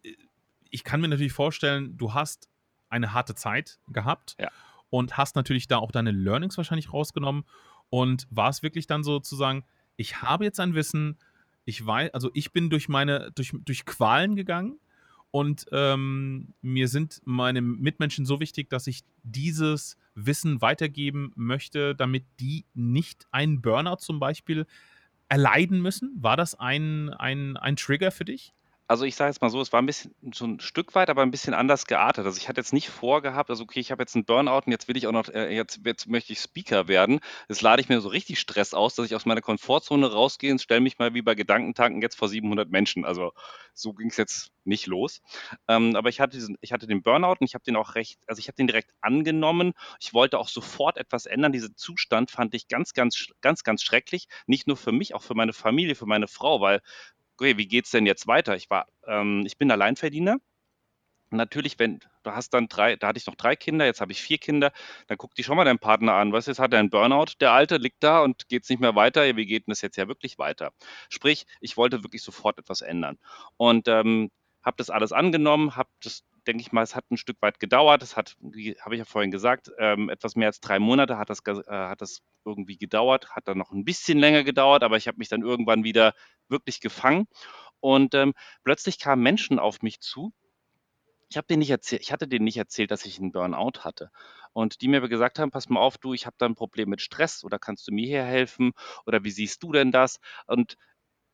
ich kann mir natürlich vorstellen, du hast eine harte Zeit gehabt ja. und hast natürlich da auch deine Learnings wahrscheinlich rausgenommen. Und war es wirklich dann so zu sagen, ich habe jetzt ein Wissen, ich weiß, also ich bin durch meine, durch, durch Qualen gegangen und ähm, mir sind meine Mitmenschen so wichtig, dass ich dieses Wissen weitergeben möchte, damit die nicht einen Burnout zum Beispiel erleiden müssen. War das ein, ein, ein Trigger für dich? Also ich sage jetzt mal so, es war ein bisschen so ein Stück weit, aber ein bisschen anders geartet. Also ich hatte jetzt nicht vorgehabt, also okay, ich habe jetzt einen Burnout und jetzt will ich auch noch, äh, jetzt, jetzt möchte ich Speaker werden. Jetzt lade ich mir so richtig Stress aus, dass ich aus meiner Komfortzone rausgehe und stelle mich mal wie bei Gedankentanken jetzt vor 700 Menschen. Also so ging es jetzt nicht los. Ähm, aber ich hatte, diesen, ich hatte den Burnout und ich habe den auch recht, also ich habe den direkt angenommen. Ich wollte auch sofort etwas ändern. Diesen Zustand fand ich ganz, ganz, ganz, ganz schrecklich. Nicht nur für mich, auch für meine Familie, für meine Frau, weil okay, wie geht's denn jetzt weiter? Ich war, ähm, ich bin Alleinverdiener. Natürlich, wenn du hast dann drei, da hatte ich noch drei Kinder, jetzt habe ich vier Kinder, dann guck dich schon mal deinen Partner an. Was jetzt hat er einen Burnout, der Alte liegt da und geht es nicht mehr weiter. Wie geht denn das jetzt ja wirklich weiter? Sprich, ich wollte wirklich sofort etwas ändern und ähm, habe das alles angenommen, habe das denke ich mal, es hat ein Stück weit gedauert. Es hat, wie habe ich ja vorhin gesagt, ähm, etwas mehr als drei Monate hat das, äh, hat das irgendwie gedauert, hat dann noch ein bisschen länger gedauert, aber ich habe mich dann irgendwann wieder wirklich gefangen. Und ähm, plötzlich kamen Menschen auf mich zu. Ich habe denen nicht erzählt, ich hatte denen nicht erzählt, dass ich einen Burnout hatte. Und die mir gesagt haben, pass mal auf, du, ich habe da ein Problem mit Stress oder kannst du mir hier helfen oder wie siehst du denn das? Und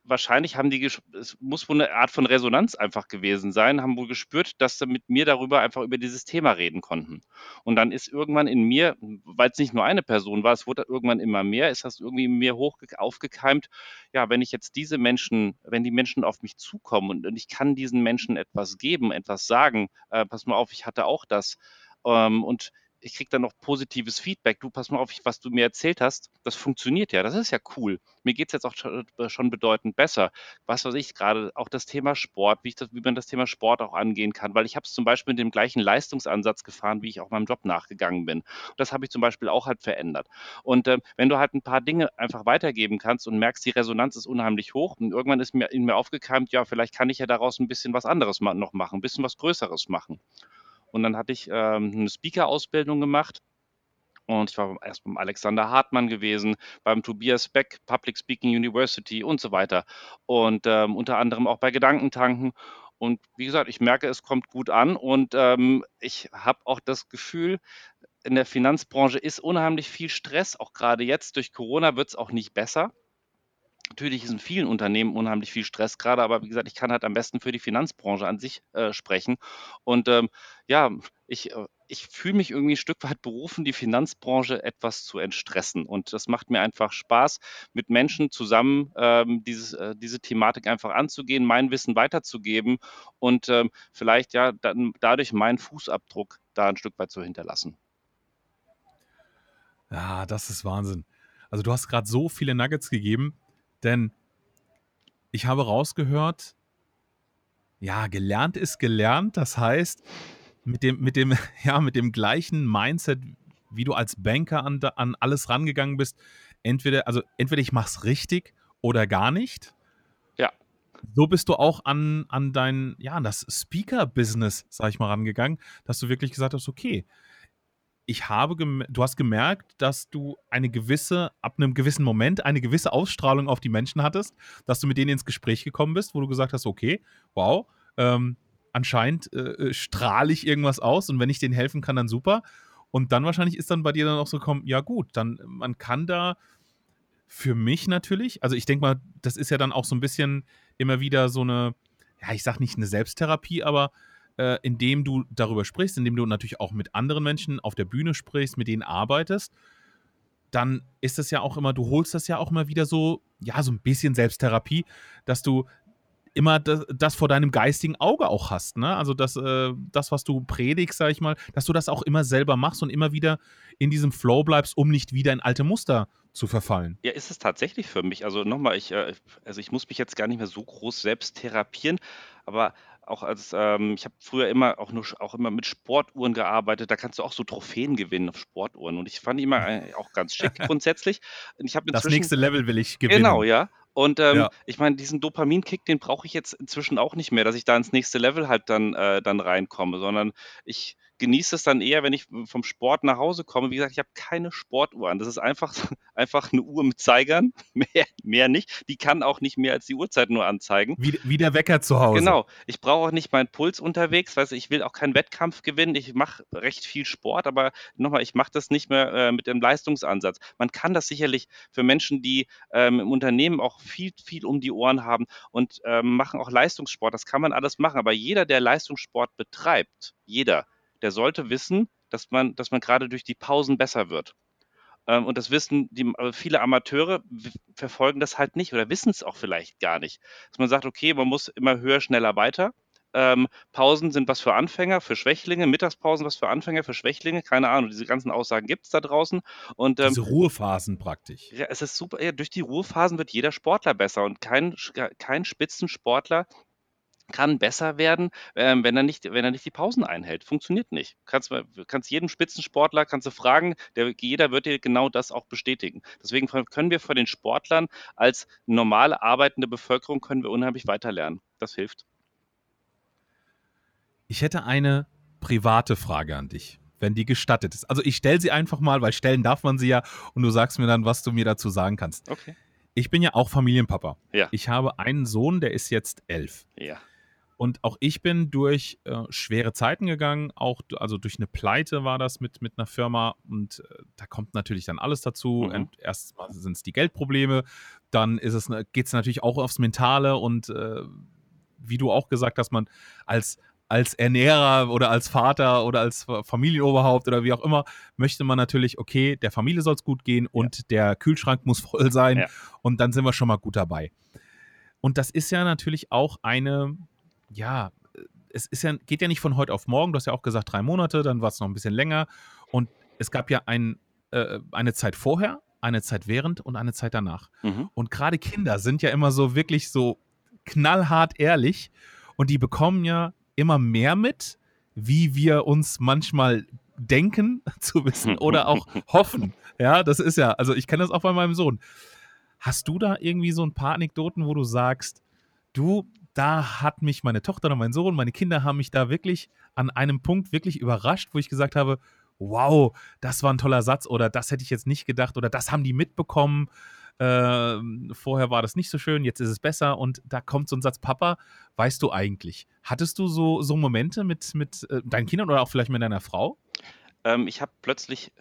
wahrscheinlich haben die, es muss wohl eine Art von Resonanz einfach gewesen sein, haben wohl gespürt, dass sie mit mir darüber einfach über dieses Thema reden konnten. Und dann ist irgendwann in mir, weil es nicht nur eine Person war, es wurde irgendwann immer mehr, ist das irgendwie in mir hoch aufgekeimt, ja, wenn ich jetzt diese Menschen, wenn die Menschen auf mich zukommen und, und ich kann diesen Menschen etwas geben, etwas sagen, äh, pass mal auf, ich hatte auch das. Ähm, und ich kriege dann noch positives Feedback. Du, pass mal auf, was du mir erzählt hast, das funktioniert ja, das ist ja cool. Mir geht es jetzt auch äh, schon bedeutend besser. Was weiß ich, gerade auch das Thema Sport, wie, das, wie man das Thema Sport auch angehen kann, weil ich habe es zum Beispiel mit dem gleichen Leistungsansatz gefahren, wie ich auch meinem Job nachgegangen bin. Das habe ich zum Beispiel auch halt verändert. Und äh, wenn du halt ein paar Dinge einfach weitergeben kannst und merkst, die Resonanz ist unheimlich hoch und irgendwann ist mir in mir aufgekeimt, ja, vielleicht kann ich ja daraus ein bisschen was anderes noch machen, ein bisschen was Größeres machen. Und dann hatte ich ähm, eine Speaker-Ausbildung gemacht. Und ich war erst beim Alexander Hartmann gewesen, beim Tobias Beck, Public Speaking University und so weiter. Und ähm, unter anderem auch bei Gedankentanken. Und wie gesagt, ich merke, es kommt gut an. Und ähm, ich habe auch das Gefühl, in der Finanzbranche ist unheimlich viel Stress. Auch gerade jetzt durch Corona wird es auch nicht besser. Natürlich ist in vielen Unternehmen unheimlich viel Stress gerade, aber wie gesagt, ich kann halt am besten für die Finanzbranche an sich äh, sprechen. Und ähm, ja, ich, äh, ich fühle mich irgendwie ein Stück weit berufen, die Finanzbranche etwas zu entstressen. Und das macht mir einfach Spaß, mit Menschen zusammen ähm, dieses, äh, diese Thematik einfach anzugehen, mein Wissen weiterzugeben und ähm, vielleicht ja dann dadurch meinen Fußabdruck da ein Stück weit zu hinterlassen. Ja, das ist Wahnsinn. Also du hast gerade so viele Nuggets gegeben, denn ich habe rausgehört, ja, gelernt ist gelernt. Das heißt, mit dem, mit dem, ja, mit dem gleichen Mindset, wie du als Banker an, an alles rangegangen bist, entweder, also entweder ich mach's richtig oder gar nicht. Ja. So bist du auch an, an dein, ja, an das Speaker-Business, sag ich mal, rangegangen, dass du wirklich gesagt hast, okay, ich habe, du hast gemerkt, dass du eine gewisse, ab einem gewissen Moment, eine gewisse Ausstrahlung auf die Menschen hattest, dass du mit denen ins Gespräch gekommen bist, wo du gesagt hast, okay, wow, ähm, anscheinend äh, äh, strahle ich irgendwas aus und wenn ich denen helfen kann, dann super. Und dann wahrscheinlich ist dann bei dir dann auch so gekommen, ja gut, dann man kann da für mich natürlich, also ich denke mal, das ist ja dann auch so ein bisschen immer wieder so eine, ja, ich sag nicht eine Selbsttherapie, aber äh, indem du darüber sprichst, indem du natürlich auch mit anderen Menschen auf der Bühne sprichst, mit denen arbeitest, dann ist das ja auch immer, du holst das ja auch immer wieder so, ja, so ein bisschen Selbsttherapie, dass du immer das, das, vor deinem geistigen Auge auch hast. Ne? Also das, äh, das, was du predigst, sag ich mal, dass du das auch immer selber machst und immer wieder in diesem Flow bleibst, um nicht wieder in alte Muster zu verfallen. Ja, ist es tatsächlich für mich. Also nochmal, ich, äh, also ich muss mich jetzt gar nicht mehr so groß selbst therapieren, aber auch als ähm, ich habe früher immer auch nur auch immer mit Sportuhren gearbeitet, da kannst du auch so Trophäen gewinnen auf Sportuhren und ich fand die immer äh, auch ganz schick grundsätzlich. Und ich das nächste Level will ich gewinnen. Genau, ja. Und ähm, ja. ich meine, diesen Dopaminkick, den brauche ich jetzt inzwischen auch nicht mehr, dass ich da ins nächste Level halt dann, äh, dann reinkomme, sondern ich genieße es dann eher, wenn ich vom Sport nach Hause komme. Wie gesagt, ich habe keine Sportuhr an. Das ist einfach, einfach eine Uhr mit Zeigern, mehr, mehr nicht. Die kann auch nicht mehr als die Uhrzeit nur anzeigen. Wie, wie der Wecker zu Hause. Genau. Ich brauche auch nicht meinen Puls unterwegs. Weißt, ich will auch keinen Wettkampf gewinnen. Ich mache recht viel Sport, aber nochmal, ich mache das nicht mehr äh, mit dem Leistungsansatz. Man kann das sicherlich für Menschen, die ähm, im Unternehmen auch viel, viel um die Ohren haben und ähm, machen auch Leistungssport. Das kann man alles machen. Aber jeder, der Leistungssport betreibt, jeder, der sollte wissen, dass man, dass man gerade durch die Pausen besser wird. Ähm, und das wissen die, viele Amateure verfolgen das halt nicht oder wissen es auch vielleicht gar nicht. Dass man sagt, okay, man muss immer höher, schneller weiter. Ähm, Pausen sind was für Anfänger, für Schwächlinge, Mittagspausen was für Anfänger, für Schwächlinge, keine Ahnung, diese ganzen Aussagen gibt es da draußen. Und, ähm, diese Ruhephasen praktisch. Ja, es ist super, ja, durch die Ruhephasen wird jeder Sportler besser und kein, kein Spitzensportler kann besser werden, ähm, wenn er nicht, wenn er nicht die Pausen einhält. Funktioniert nicht. Kannst, kannst jedem Spitzensportler kannst du fragen, der, jeder wird dir genau das auch bestätigen. Deswegen können wir von den Sportlern als normale arbeitende Bevölkerung können wir unheimlich weiterlernen. Das hilft. Ich hätte eine private Frage an dich, wenn die gestattet ist. Also ich stelle sie einfach mal, weil stellen darf man sie ja und du sagst mir dann, was du mir dazu sagen kannst. Okay. Ich bin ja auch Familienpapa. Ja. Ich habe einen Sohn, der ist jetzt elf. Ja. Und auch ich bin durch äh, schwere Zeiten gegangen, auch also durch eine Pleite war das mit, mit einer Firma und äh, da kommt natürlich dann alles dazu. Mhm. Erst sind es die Geldprobleme, dann ist es, geht es natürlich auch aufs Mentale und äh, wie du auch gesagt hast, man als, als Ernährer oder als Vater oder als Familienoberhaupt oder wie auch immer, möchte man natürlich, okay, der Familie soll es gut gehen und ja. der Kühlschrank muss voll sein ja. und dann sind wir schon mal gut dabei. Und das ist ja natürlich auch eine ja, es ist ja, geht ja nicht von heute auf morgen. Du hast ja auch gesagt, drei Monate, dann war es noch ein bisschen länger. Und es gab ja ein, äh, eine Zeit vorher, eine Zeit während und eine Zeit danach. Mhm. Und gerade Kinder sind ja immer so wirklich so knallhart ehrlich und die bekommen ja immer mehr mit, wie wir uns manchmal denken zu wissen oder auch hoffen. Ja, das ist ja, also ich kenne das auch bei meinem Sohn. Hast du da irgendwie so ein paar Anekdoten, wo du sagst, du, da hat mich meine Tochter und mein Sohn, meine Kinder haben mich da wirklich an einem Punkt wirklich überrascht, wo ich gesagt habe, wow, das war ein toller Satz oder das hätte ich jetzt nicht gedacht oder das haben die mitbekommen. Äh, vorher war das nicht so schön, jetzt ist es besser und da kommt so ein Satz, Papa, weißt du eigentlich? Hattest du so, so Momente mit, mit äh, deinen Kindern oder auch vielleicht mit deiner Frau? Ähm, ich habe plötzlich,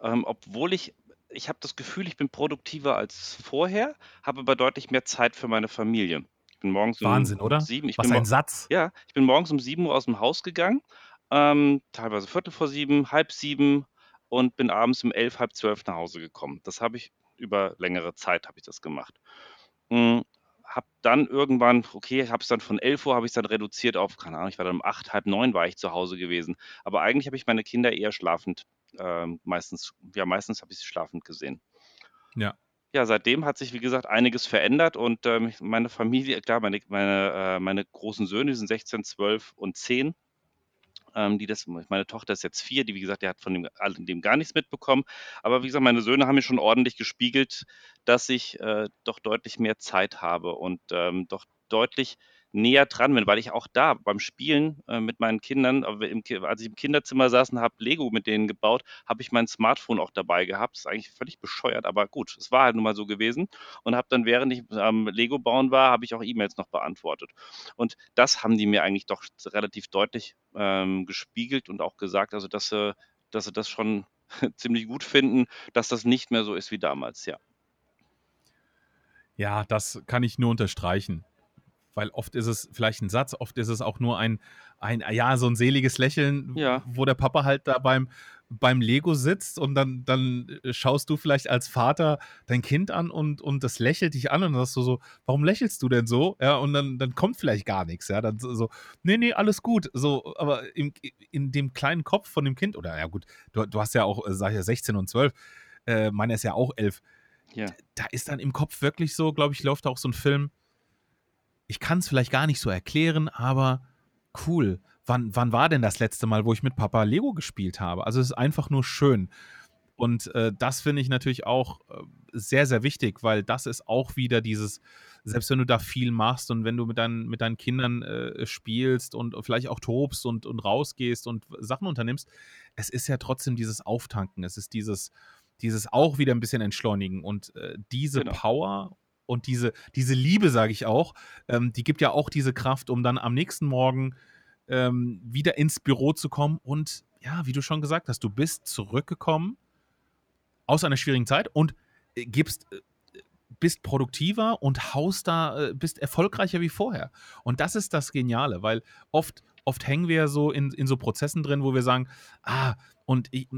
ähm, obwohl ich ich habe das Gefühl, ich bin produktiver als vorher, habe aber deutlich mehr Zeit für meine Familie bin morgens Wahnsinn, um oder? sieben. Ich Was bin ein Satz. Ja, ich bin morgens um sieben Uhr aus dem Haus gegangen, ähm, teilweise Viertel vor sieben, halb sieben und bin abends um elf, halb zwölf nach Hause gekommen. Das habe ich über längere Zeit habe ich das gemacht. Hm, habe dann irgendwann, okay, habe es dann von 11 Uhr habe ich dann reduziert auf, keine Ahnung, ich war dann um acht, halb neun war ich zu Hause gewesen. Aber eigentlich habe ich meine Kinder eher schlafend, ähm, meistens, ja, meistens habe ich sie schlafend gesehen. Ja. Ja, seitdem hat sich, wie gesagt, einiges verändert und ähm, meine Familie, klar, meine, meine, äh, meine großen Söhne, die sind 16, 12 und 10 ähm, die das, meine Tochter ist jetzt vier, die wie gesagt, die hat von dem, dem gar nichts mitbekommen. Aber wie gesagt, meine Söhne haben mir schon ordentlich gespiegelt, dass ich äh, doch deutlich mehr Zeit habe und ähm, doch deutlich näher dran bin, weil ich auch da beim Spielen äh, mit meinen Kindern, im, als ich im Kinderzimmer saß und habe Lego mit denen gebaut, habe ich mein Smartphone auch dabei gehabt. Das ist eigentlich völlig bescheuert, aber gut, es war halt nun mal so gewesen. Und habe dann, während ich am Lego bauen war, habe ich auch E-Mails noch beantwortet. Und das haben die mir eigentlich doch relativ deutlich ähm, gespiegelt und auch gesagt, also dass sie, dass sie das schon ziemlich gut finden, dass das nicht mehr so ist wie damals, ja. Ja, das kann ich nur unterstreichen weil oft ist es vielleicht ein Satz, oft ist es auch nur ein, ein ja, so ein seliges Lächeln, ja. wo der Papa halt da beim, beim Lego sitzt und dann, dann schaust du vielleicht als Vater dein Kind an und, und das lächelt dich an und dann sagst du so, warum lächelst du denn so? Ja, und dann, dann kommt vielleicht gar nichts, ja, dann so, nee, nee, alles gut, so, aber im, in dem kleinen Kopf von dem Kind, oder ja gut, du, du hast ja auch, äh, sag ich ja, 16 und 12, äh, meiner ist ja auch 11, ja. da ist dann im Kopf wirklich so, glaube ich, läuft auch so ein Film, ich kann es vielleicht gar nicht so erklären, aber cool. Wann, wann war denn das letzte Mal, wo ich mit Papa Lego gespielt habe? Also es ist einfach nur schön. Und äh, das finde ich natürlich auch äh, sehr, sehr wichtig, weil das ist auch wieder dieses, selbst wenn du da viel machst und wenn du mit deinen, mit deinen Kindern äh, spielst und vielleicht auch tobst und, und rausgehst und Sachen unternimmst, es ist ja trotzdem dieses Auftanken, es ist dieses, dieses auch wieder ein bisschen entschleunigen und äh, diese genau. Power und diese, diese Liebe, sage ich auch, ähm, die gibt ja auch diese Kraft, um dann am nächsten Morgen ähm, wieder ins Büro zu kommen. Und ja, wie du schon gesagt hast, du bist zurückgekommen aus einer schwierigen Zeit und äh, gibst, äh, bist produktiver und haust da, äh, bist erfolgreicher wie vorher. Und das ist das Geniale, weil oft, oft hängen wir ja so in, in so Prozessen drin, wo wir sagen, ah, und ich,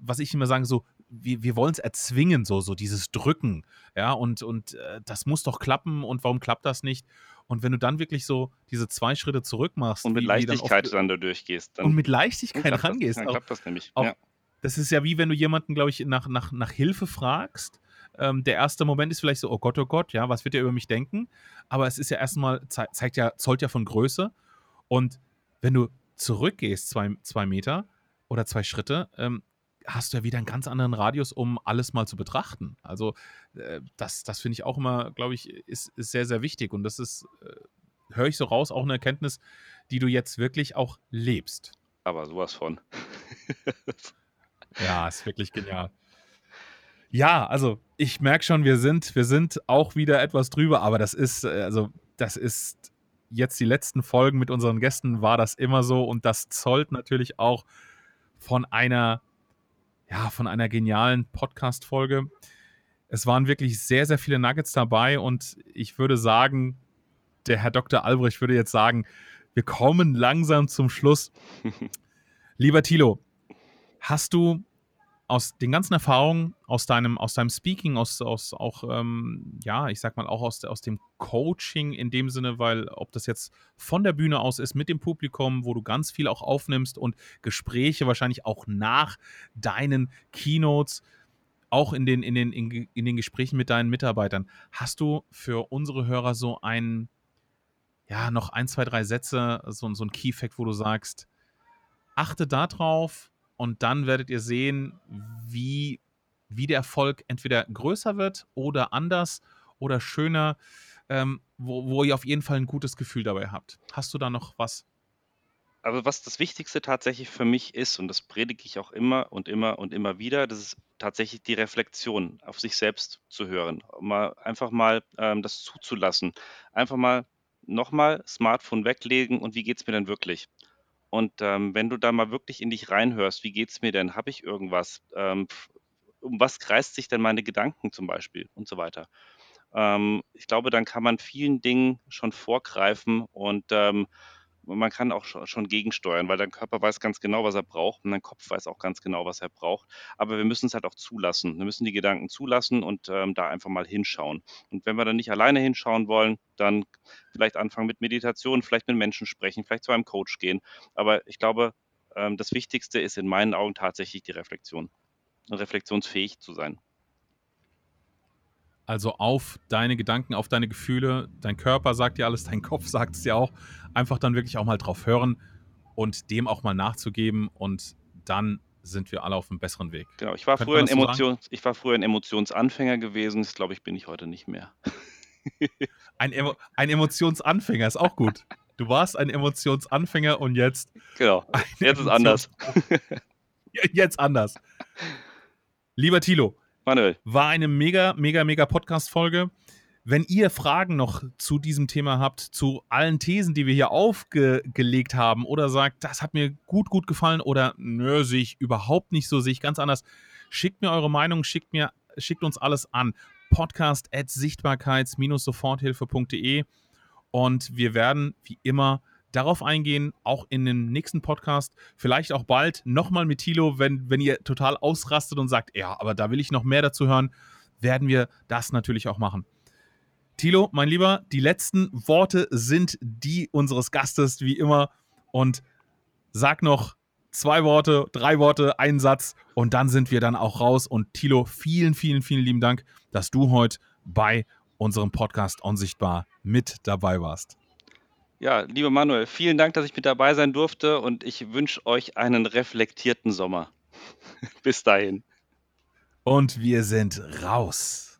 was ich immer sage, so, wir, wir wollen es erzwingen, so, so dieses Drücken, ja, und, und äh, das muss doch klappen und warum klappt das nicht? Und wenn du dann wirklich so diese zwei Schritte zurück machst und mit Leichtigkeit wie dann, da durchgehst, dann und mit Leichtigkeit rangehst, das, dann klappt das nämlich. Auch, ja. Das ist ja wie wenn du jemanden, glaube ich, nach, nach, nach Hilfe fragst. Ähm, der erste Moment ist vielleicht so, oh Gott, oh Gott, ja, was wird er über mich denken? Aber es ist ja erstmal, ze zeigt ja, zollt ja von Größe. Und wenn du zurückgehst, zwei, zwei Meter oder zwei Schritte, ähm, hast du ja wieder einen ganz anderen Radius, um alles mal zu betrachten. Also äh, das, das finde ich auch immer, glaube ich, ist, ist sehr, sehr wichtig. Und das ist, äh, höre ich so raus, auch eine Erkenntnis, die du jetzt wirklich auch lebst. Aber sowas von. ja, ist wirklich genial. Ja, also ich merke schon, wir sind, wir sind auch wieder etwas drüber, aber das ist, äh, also das ist jetzt die letzten Folgen mit unseren Gästen war das immer so und das zollt natürlich auch von einer ja, von einer genialen Podcast-Folge. Es waren wirklich sehr, sehr viele Nuggets dabei und ich würde sagen, der Herr Dr. Albrecht würde jetzt sagen, wir kommen langsam zum Schluss. Lieber Thilo, hast du aus den ganzen Erfahrungen, aus deinem, aus deinem Speaking, aus, aus auch, ähm, ja, ich sag mal, auch aus, aus dem Coaching in dem Sinne, weil ob das jetzt von der Bühne aus ist, mit dem Publikum, wo du ganz viel auch aufnimmst und Gespräche wahrscheinlich auch nach deinen Keynotes, auch in den, in den, in, in den Gesprächen mit deinen Mitarbeitern, hast du für unsere Hörer so ein, ja, noch ein, zwei, drei Sätze, so, so ein Key-Fact, wo du sagst, achte darauf, und dann werdet ihr sehen, wie, wie der Erfolg entweder größer wird oder anders oder schöner, ähm, wo, wo ihr auf jeden Fall ein gutes Gefühl dabei habt. Hast du da noch was? Also was das Wichtigste tatsächlich für mich ist, und das predige ich auch immer und immer und immer wieder, das ist tatsächlich die Reflexion auf sich selbst zu hören. Mal einfach mal ähm, das zuzulassen. Einfach mal nochmal Smartphone weglegen und wie geht es mir denn wirklich? Und ähm, wenn du da mal wirklich in dich reinhörst, wie geht es mir denn? Habe ich irgendwas? Ähm, um was kreist sich denn meine Gedanken zum Beispiel und so weiter? Ähm, ich glaube, dann kann man vielen Dingen schon vorgreifen und man kann auch schon gegensteuern, weil dein Körper weiß ganz genau, was er braucht und dein Kopf weiß auch ganz genau, was er braucht. Aber wir müssen es halt auch zulassen. Wir müssen die Gedanken zulassen und ähm, da einfach mal hinschauen. Und wenn wir dann nicht alleine hinschauen wollen, dann vielleicht anfangen mit Meditation, vielleicht mit Menschen sprechen, vielleicht zu einem Coach gehen. Aber ich glaube, ähm, das Wichtigste ist in meinen Augen tatsächlich die Reflexion. Reflexionsfähig zu sein. Also auf deine Gedanken, auf deine Gefühle. Dein Körper sagt dir alles, dein Kopf sagt es dir auch. Einfach dann wirklich auch mal drauf hören und dem auch mal nachzugeben und dann sind wir alle auf einem besseren Weg. Genau, ich war, früher ein, Emotions, ich war früher ein Emotionsanfänger gewesen, das glaube ich, bin ich heute nicht mehr. ein, Emo ein Emotionsanfänger ist auch gut. Du warst ein Emotionsanfänger und jetzt. Genau, jetzt ist anders. jetzt anders. Lieber Thilo, Manuel. War eine mega, mega, mega Podcast-Folge. Wenn ihr Fragen noch zu diesem Thema habt, zu allen Thesen, die wir hier aufgelegt haben, oder sagt, das hat mir gut, gut gefallen, oder nö, sehe ich überhaupt nicht so, sehe ich ganz anders, schickt mir eure Meinung, schickt, mir, schickt uns alles an. Podcast at sichtbarkeits-soforthilfe.de und wir werden wie immer darauf eingehen, auch in dem nächsten Podcast, vielleicht auch bald nochmal mit Thilo, wenn, wenn ihr total ausrastet und sagt, ja, aber da will ich noch mehr dazu hören, werden wir das natürlich auch machen. Thilo, mein Lieber, die letzten Worte sind die unseres Gastes, wie immer. Und sag noch zwei Worte, drei Worte, einen Satz und dann sind wir dann auch raus. Und Thilo, vielen, vielen, vielen lieben Dank, dass du heute bei unserem Podcast Unsichtbar mit dabei warst. Ja, lieber Manuel, vielen Dank, dass ich mit dabei sein durfte und ich wünsche euch einen reflektierten Sommer. Bis dahin. Und wir sind raus.